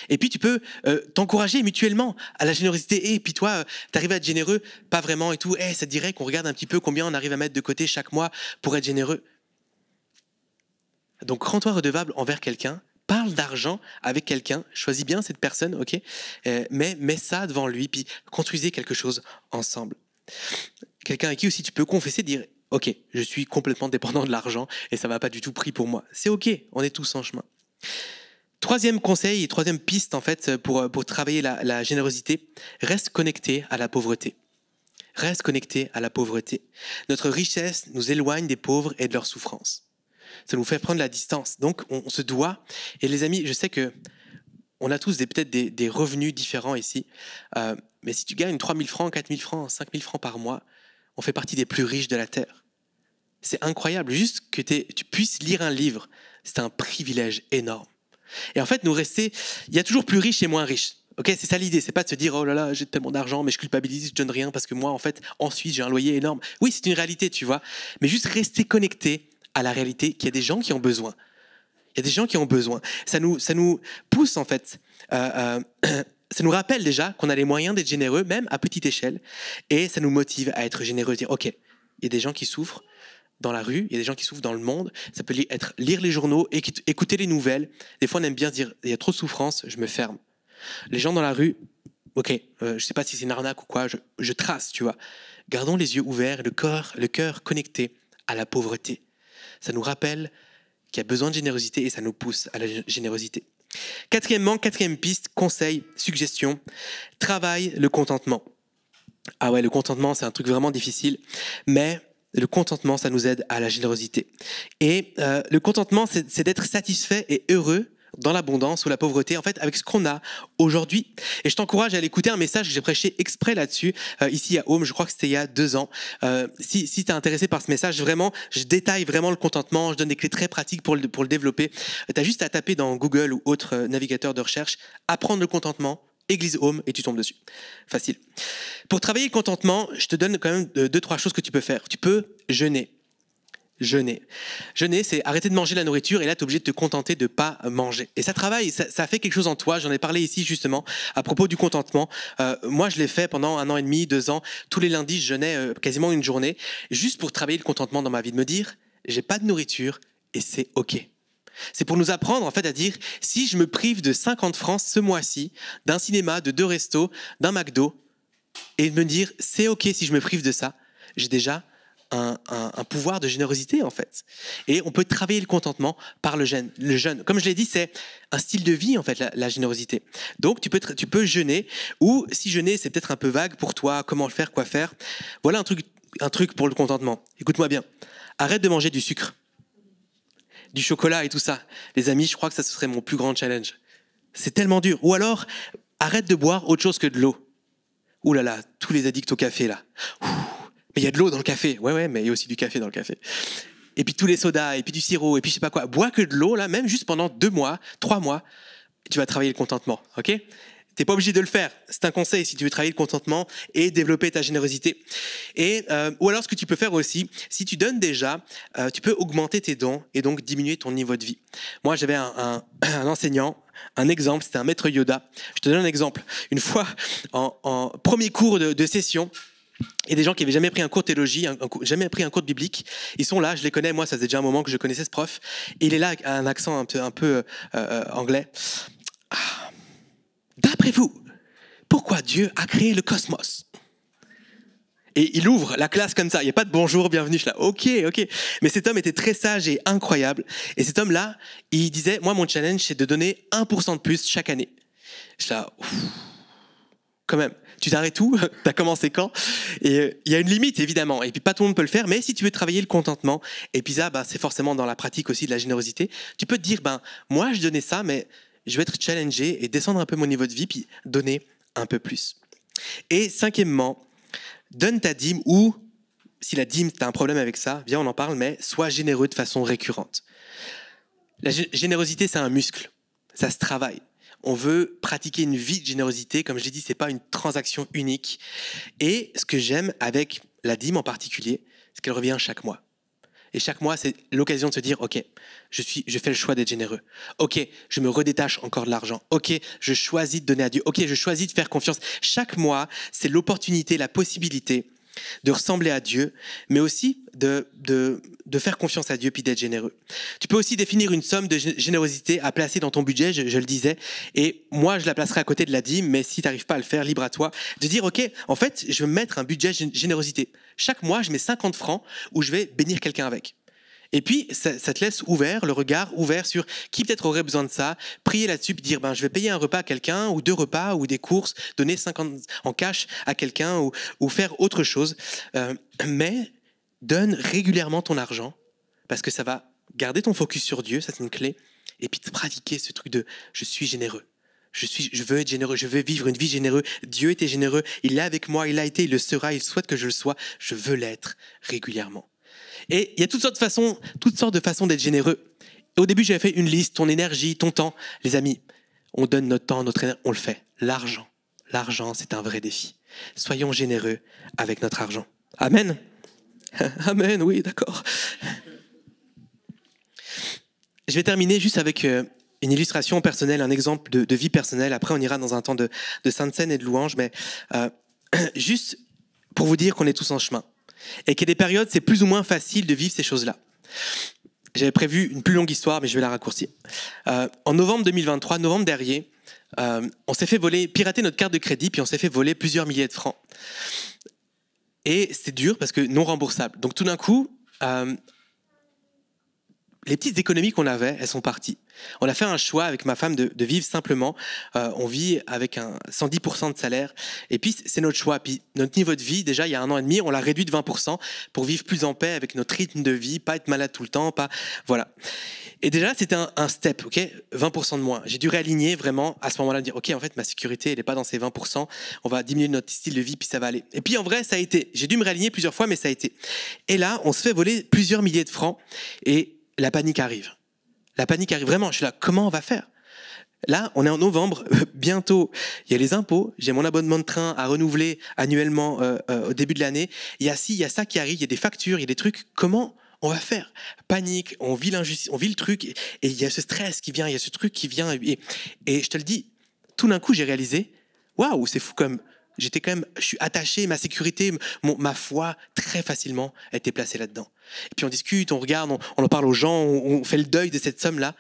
Et puis tu peux euh, t'encourager mutuellement à la générosité. Et puis toi, euh, tu arrives à être généreux, pas vraiment et tout. Eh, ça te dirait qu'on regarde un petit peu combien on arrive à mettre de côté chaque mois pour être généreux. Donc rends-toi redevable envers quelqu'un, parle d'argent avec quelqu'un, choisis bien cette personne, ok? Euh, Mais mets ça devant lui, puis construisez quelque chose ensemble. Quelqu'un avec qui aussi tu peux confesser, dire ok, je suis complètement dépendant de l'argent et ça va pas du tout pris pour moi. C'est ok, on est tous en chemin. Troisième conseil et troisième piste en fait pour, pour travailler la, la générosité, reste connecté à la pauvreté. Reste connecté à la pauvreté. Notre richesse nous éloigne des pauvres et de leurs souffrances. Ça nous fait prendre la distance. Donc on, se doit. Et les amis, je sais que on a tous peut-être des, revenus différents ici. Euh, mais si tu gagnes 3000 francs, 4000 francs, 5000 francs par mois, on fait partie des plus riches de la Terre. C'est incroyable, juste que tu puisses lire un livre, c'est un privilège énorme. Et en fait, nous rester, il y a toujours plus riches et moins riches. Ok, c'est ça l'idée, c'est pas de se dire oh là là j'ai tellement d'argent mais je culpabilise, je donne rien parce que moi en fait ensuite j'ai un loyer énorme. Oui, c'est une réalité, tu vois, mais juste rester connecté à la réalité qu'il y a des gens qui ont besoin. Il y a des gens qui ont besoin. Ça nous, ça nous pousse en fait. Euh, euh, ça nous rappelle déjà qu'on a les moyens d'être généreux, même à petite échelle, et ça nous motive à être généreux, dire ok, il y a des gens qui souffrent dans la rue, il y a des gens qui souffrent dans le monde. Ça peut être lire les journaux, écouter les nouvelles. Des fois, on aime bien dire il y a trop de souffrance, je me ferme. Les gens dans la rue, ok, euh, je sais pas si c'est une arnaque ou quoi, je, trace, tu vois. Gardons les yeux ouverts, le cœur, le cœur connecté à la pauvreté. Ça nous rappelle qu'il y a besoin de générosité et ça nous pousse à la générosité. Quatrièmement, quatrième piste, conseil, suggestion, travaille le contentement. Ah ouais, le contentement, c'est un truc vraiment difficile, mais le contentement, ça nous aide à la générosité. Et euh, le contentement, c'est d'être satisfait et heureux dans l'abondance ou la pauvreté, en fait, avec ce qu'on a aujourd'hui. Et je t'encourage à aller écouter un message que j'ai prêché exprès là-dessus, euh, ici à Home, je crois que c'était il y a deux ans. Euh, si si tu es intéressé par ce message, vraiment, je détaille vraiment le contentement, je donne des clés très pratiques pour le, pour le développer. tu as juste à taper dans Google ou autre euh, navigateur de recherche, apprendre le contentement, Église Home et tu tombes dessus. Facile. Pour travailler le contentement, je te donne quand même deux, trois choses que tu peux faire. Tu peux jeûner jeûner. Jeûner, c'est arrêter de manger la nourriture et là, tu es obligé de te contenter de pas manger. Et ça travaille, ça, fait quelque chose en toi. J'en ai parlé ici justement à propos du contentement. Euh, moi, je l'ai fait pendant un an et demi, deux ans. Tous les lundis, je jeûnais euh, quasiment une journée, juste pour travailler le contentement dans ma vie, de me dire, j'ai pas de nourriture et c'est OK. C'est pour nous apprendre en fait à dire, si je me prive de 50 francs ce mois-ci, d'un cinéma, de deux restos, d'un McDo, et de me dire, c'est OK si je me prive de ça, j'ai déjà un, pouvoir de générosité en fait. Et on peut travailler le contentement par le jeûne. Le jeûne, comme je l'ai dit, c'est un style de vie en fait la, générosité. Donc tu peux tu peux jeûner ou si jeûner c'est peut-être un peu vague pour toi, comment le faire, quoi faire. Voilà un truc un truc pour le contentement. Écoute-moi bien. Arrête de manger du sucre, du chocolat et tout ça. Les amis, je crois que ça ce serait mon plus grand challenge. C'est tellement dur. Ou alors arrête de boire autre chose que de l'eau. Ouh là là, tous les addicts au café là. Mais il y a de l'eau dans le café. Ouais, ouais, mais il y a aussi du café dans le café. Et puis tous les sodas, et puis du sirop, et puis je sais pas quoi. Bois que de l'eau, là, même juste pendant deux mois, trois mois, tu vas travailler le contentement, ok? T'es pas obligé de le faire. C'est un conseil si tu veux travailler le contentement et développer ta générosité. Et euh, ou alors ce que tu peux faire aussi, si tu donnes déjà, euh, tu peux augmenter tes dons et donc diminuer ton niveau de vie. Moi, j'avais un, un, enseignant, un exemple, c'était un maître Yoda. Je te donne un exemple. Une fois, en, premier cours de session, et des gens qui avaient jamais pris un cours de théologie, jamais pris un cours de biblique, ils sont là, je les connais, moi ça faisait déjà un moment que je connaissais ce prof, et il est là avec un accent un peu, euh, euh, anglais. Ah. D'après vous, pourquoi Dieu a créé le cosmos? Et il ouvre la classe comme ça. Il n'y a pas de bonjour, bienvenue. Je suis là, ok, ok. Mais cet homme était très sage et incroyable. Et cet homme-là, il disait, moi, mon challenge, c'est de donner 1% de plus chaque année. Je suis là, quand même tu t'arrêtes tout, tu as commencé quand? Et euh, il y a une limite, évidemment. Et puis, pas tout le monde peut le faire. Mais si tu veux travailler le contentement, et puis ça, bah, c'est forcément dans la pratique aussi de la générosité, tu peux te dire, ben, moi, je donnais ça, mais je vais être challengé et descendre un peu mon niveau de vie, puis donner un peu plus. Et cinquièmement, donne ta dîme ou, si la dîme, tu as un problème avec ça, viens, on en parle, mais sois généreux de façon récurrente. La générosité, c'est un muscle, ça se travaille. On veut pratiquer une vie de générosité, comme je l'ai dit, c'est pas une transaction unique. Et ce que j'aime avec la dîme en particulier, c'est qu'elle revient chaque mois. Et chaque mois, c'est l'occasion de se dire, OK, je, suis, je fais le choix d'être généreux. OK, je me redétache encore de l'argent. OK, je choisis de donner à Dieu. OK, je choisis de faire confiance. Chaque mois, c'est l'opportunité, la possibilité de ressembler à Dieu, mais aussi de, de, de faire confiance à Dieu puis d'être généreux. Tu peux aussi définir une somme de générosité à placer dans ton budget, je, le disais, et moi je la placerai à côté de la dîme, mais si tu n'arrives pas à le faire, libre à toi, de dire, OK, en fait, je vais mettre un budget générosité. Chaque mois, je mets 50 francs où je vais bénir quelqu'un avec. Et puis, ça, te laisse ouvert, le regard ouvert sur qui peut-être aurait besoin de ça, prier là-dessus, puis dire, ben, je vais payer un repas à quelqu'un, ou deux repas, ou des courses, donner 50 en cash à quelqu'un, ou, faire autre chose. Euh, mais donne régulièrement ton argent, parce que ça va garder ton focus sur Dieu, ça c'est une clé, et puis pratiquer ce truc de je suis généreux. Je, suis, je veux être généreux, je veux vivre une vie généreuse. Dieu était généreux, il est avec moi, il a été, il le sera, il souhaite que je le sois. Je veux l'être régulièrement. Et il y a toutes sortes de façons, toutes sortes de façons d'être généreux. au début, j'avais fait une liste, ton énergie, ton temps. Les amis, on donne notre temps, notre énergie, on le fait. L'argent, l'argent, c'est un vrai défi. Soyons généreux avec notre argent. Amen. Amen, oui, d'accord. Je vais terminer juste avec euh, une illustration personnelle, un exemple de, vie personnelle. Après, on ira dans un temps de, sainte scène et de louange, mais euh, juste pour vous dire qu'on est tous en chemin et qu'il y a des périodes, c'est plus ou moins facile de vivre ces choses-là. J'avais prévu une plus longue histoire, mais je vais la raccourcir. Euh, en novembre 2023, novembre dernier, euh, on s'est fait voler, pirater notre carte de crédit, puis on s'est fait voler plusieurs milliers de francs. Et c'est dur parce que non remboursable. Donc tout d'un coup, euh, les petites économies qu'on avait, elles sont parties. On a fait un choix avec ma femme de, vivre simplement. Euh, on vit avec un 110% de salaire. Et puis, c'est notre choix. Puis, notre niveau de vie, déjà, il y a un an et demi, on l'a réduit de 20% pour vivre plus en paix avec notre rythme de vie, pas être malade tout le temps, pas. Voilà. Et déjà, c'était un, step, OK? 20% de moins. J'ai dû réaligner vraiment à ce moment-là, dire, OK, en fait, ma sécurité, elle n'est pas dans ces 20%. On va diminuer notre style de vie, puis ça va aller. Et puis, en vrai, ça a été. J'ai dû me réaligner plusieurs fois, mais ça a été. Et là, on se fait voler plusieurs milliers de francs. Et la panique arrive. La panique arrive vraiment. Je suis là, comment on va faire? Là, on est en novembre, bientôt, il y a les impôts, j'ai mon abonnement de train à renouveler annuellement euh, euh, au début de l'année. Il y a ci, il y a ça qui arrive, il y a des factures, il y a des trucs. Comment on va faire? Panique, on vit l'injustice, on vit le truc, et, il y a ce stress qui vient, il y a ce truc qui vient. Et, et je te le dis, tout d'un coup, j'ai réalisé, waouh, c'est fou comme j'étais quand même, je suis attaché, ma sécurité, ma foi, très facilement été placée là-dedans. Et puis on discute, on regarde, on, en parle aux gens, on, fait le deuil de cette somme-là.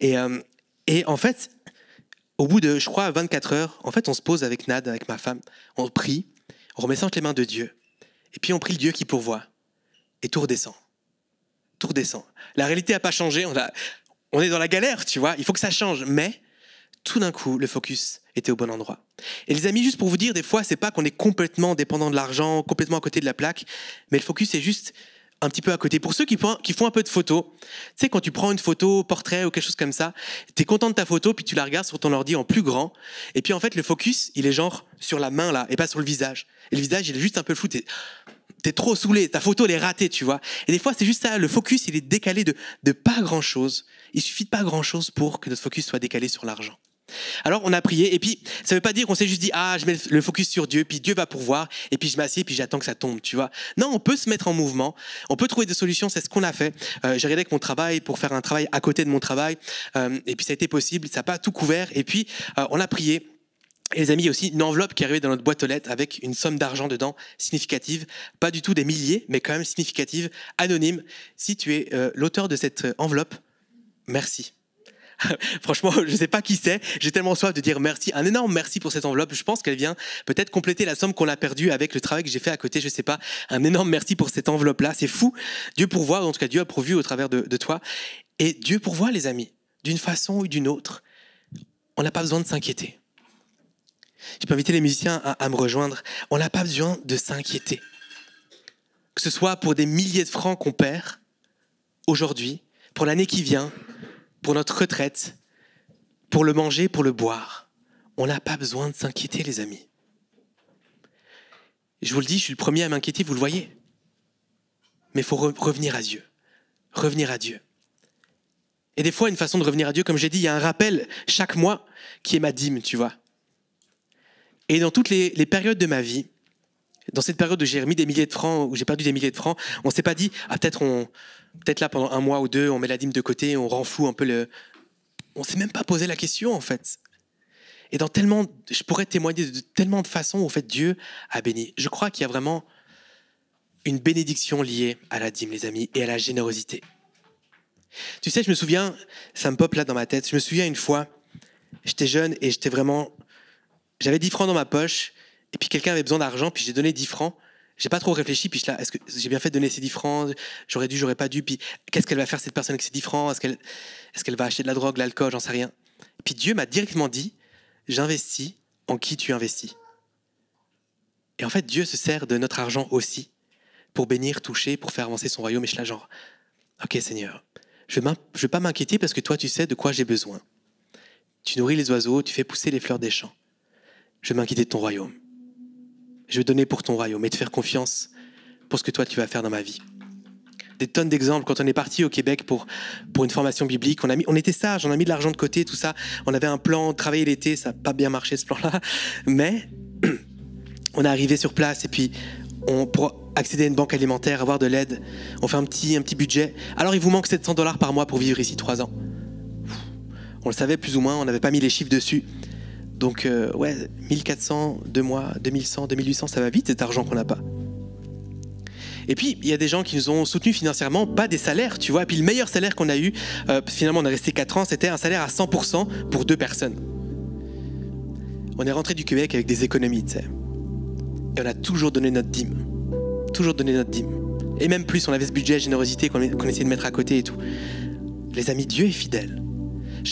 Et, euh, et en fait, au bout de, je crois, 24 heures, en fait, on se pose avec Nad, avec ma femme, on prie, on remet ça entre les mains de Dieu. Et puis on prie le Dieu qui pourvoit. Et tout redescend. Tout redescend. La réalité n'a pas changé. On, a, on est dans la galère, tu vois. Il faut que ça change. Mais tout d'un coup, le focus était au bon endroit. Et les amis, juste pour vous dire, des fois, c'est pas qu'on est complètement dépendant de l'argent, complètement à côté de la plaque, mais le focus est juste un petit peu à côté. Pour ceux qui font, un peu de photos, tu sais, quand tu prends une photo, portrait ou quelque chose comme ça, tu es content de ta photo, puis tu la regardes sur ton ordi en plus grand, et puis en fait, le focus, il est genre sur la main là, et pas sur le visage. Et le visage, il est juste un peu flou. T'es es trop saoulé, ta photo, elle est ratée, tu vois. Et des fois, c'est juste ça, le focus, il est décalé de, de pas grand chose. Il suffit de pas grand chose pour que notre focus soit décalé sur l'argent. Alors on a prié, et puis ça veut pas dire qu'on s'est juste dit ah je mets le focus sur Dieu, puis Dieu va pourvoir, et puis je m'assieds, puis j'attends que ça tombe, tu vois. Non, on peut se mettre en mouvement, on peut trouver des solutions, c'est ce qu'on a fait. Euh, J'ai regardé avec mon travail pour faire un travail à côté de mon travail, euh, et puis ça a été possible, ça n'a pas tout couvert, et puis euh, on a prié. Et les amis, il y a aussi une enveloppe qui est arrivée dans notre boîte aux lettres avec une somme d'argent dedans significative, pas du tout des milliers, mais quand même significative, anonyme. Si tu es l'auteur de cette enveloppe, merci Franchement, je ne sais pas qui c'est. J'ai tellement soif de dire merci. Un énorme merci pour cette enveloppe. Je pense qu'elle vient peut-être compléter la somme qu'on a perdue avec le travail que j'ai fait à côté. Je ne sais pas. Un énorme merci pour cette enveloppe-là. C'est fou. Dieu pourvoit, en tout cas Dieu a pourvu au travers de, toi. Et Dieu pourvoit, les amis, d'une façon ou d'une autre. On n'a pas besoin de s'inquiéter. Je peux inviter les musiciens à, à me rejoindre. On n'a pas besoin de s'inquiéter. Que ce soit pour des milliers de francs qu'on perd aujourd'hui, pour l'année qui vient, pour notre retraite, pour le manger, pour le boire. On n'a pas besoin de s'inquiéter, les amis. Je vous le dis, je suis le premier à m'inquiéter, vous le voyez. Mais il faut revenir à Dieu. Revenir à Dieu. Et des fois, une façon de revenir à Dieu, comme j'ai dit, il y a un rappel chaque mois qui est ma dîme, tu vois. Et dans toutes les, périodes de ma vie, dans cette période où j'ai remis des milliers de francs, où j'ai perdu des milliers de francs, on s'est pas dit, ah, peut-être on, peut-être là pendant un mois ou deux, on met la dîme de côté, on rend fou un peu le. On s'est même pas posé la question en fait. Et dans tellement, je pourrais témoigner de tellement de façons où fait Dieu a béni. Je crois qu'il y a vraiment une bénédiction liée à la dîme, les amis, et à la générosité. Tu sais, je me souviens, ça me pop là dans ma tête. Je me souviens une fois, j'étais jeune et j'étais vraiment, j'avais 10 francs dans ma poche, et puis quelqu'un avait besoin d'argent, puis j'ai donné 10 francs. J'ai pas trop réfléchi, puis je là, est-ce que j'ai bien fait de donner ces 10 francs? J'aurais dû, j'aurais pas dû. Puis qu'est-ce qu'elle va faire cette personne avec ces 10 francs? Est-ce qu'elle, va acheter de la drogue, de l'alcool? J'en sais rien. Puis Dieu m'a directement dit, j'investis en qui tu investis. Et en fait, Dieu se sert de notre argent aussi pour bénir, toucher, pour faire avancer son royaume. Et je suis là genre, ok Seigneur, je ne vais pas m'inquiéter parce que toi tu sais de quoi j'ai besoin. Tu nourris les oiseaux, tu fais pousser les fleurs des champs. Je vais m'inquiéter de ton royaume. Je vais donner pour ton royaume et te faire confiance pour ce que toi tu vas faire dans ma vie. Des tonnes d'exemples. Quand on est parti au Québec pour, pour une formation biblique, on, a mis, on était sage, on a mis de l'argent de côté, tout ça. On avait un plan, travailler l'été, ça n'a pas bien marché ce plan-là. Mais on est arrivé sur place et puis on, pour accéder à une banque alimentaire, avoir de l'aide, on fait un petit, un petit budget. Alors il vous manque 700 dollars par mois pour vivre ici trois ans. On le savait plus ou moins, on n'avait pas mis les chiffres dessus. Donc, euh, ouais, 1400, deux mois, 2100, 2800, ça va vite cet argent qu'on n'a pas. Et puis, il y a des gens qui nous ont soutenus financièrement, pas des salaires, tu vois. Et puis, le meilleur salaire qu'on a eu, euh, finalement, on est resté 4 ans, c'était un salaire à 100% pour deux personnes. On est rentré du Québec avec des économies, tu sais. Et on a toujours donné notre dîme. Toujours donné notre dîme. Et même plus, on avait ce budget générosité qu'on essayait de mettre à côté et tout. Les amis, Dieu est fidèle.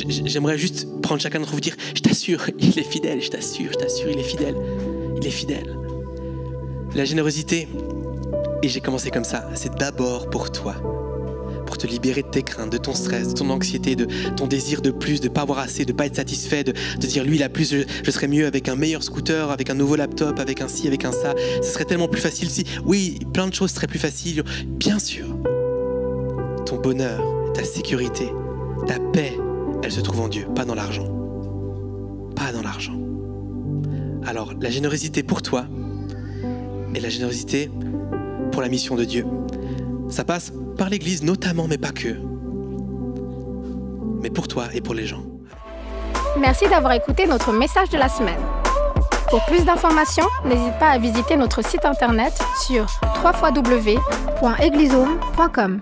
J'aimerais juste prendre chacun d'entre vous dire, je t'assure, il est fidèle, je t'assure, je t'assure, il est fidèle. Il est fidèle. La générosité, et j'ai commencé comme ça, c'est d'abord pour toi. Pour te libérer de tes craintes, de ton stress, de ton anxiété, de ton désir de plus, de pas avoir assez, de pas être satisfait, de, de dire lui il a plus, je, je, serais mieux avec un meilleur scooter, avec un nouveau laptop, avec un ci, avec un ça. Ce serait tellement plus facile si, oui, plein de choses seraient plus faciles. Bien sûr. Ton bonheur, ta sécurité, ta paix, elle se trouve en Dieu, pas dans l'argent. Pas dans l'argent. Alors, la générosité pour toi et la générosité pour la mission de Dieu. Ça passe par l'Église notamment, mais pas que. Mais pour toi et pour les gens. Merci d'avoir écouté notre message de la semaine. Pour plus d'informations, n'hésite pas à visiter notre site internet sur www.eglisome.com.